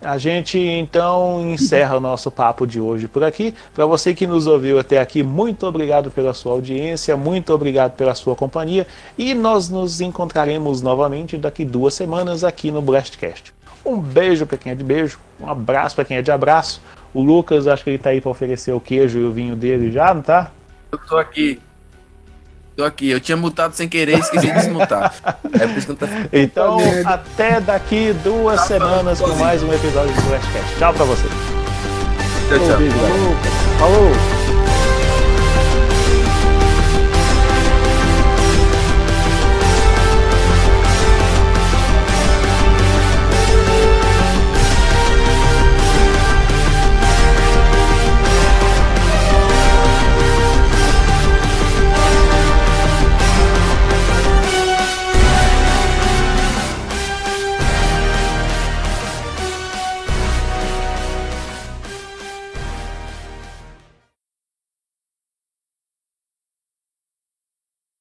a gente então encerra o nosso papo de hoje por aqui. Para você que nos ouviu até aqui, muito obrigado pela sua audiência, muito obrigado pela sua companhia. E nós nos encontraremos novamente daqui duas semanas aqui no Blastcast. Um beijo para quem é de beijo, um abraço para quem é de abraço. O Lucas, acho que ele tá aí para oferecer o queijo e o vinho dele já, não tá? Eu tô aqui. Tô aqui. Eu tinha mutado sem querer e esqueci de desmutar. É por isso que eu tô... Então, até daqui duas semanas com mais um episódio do Blastcast. Tchau para você. Tchau, tchau. Falou!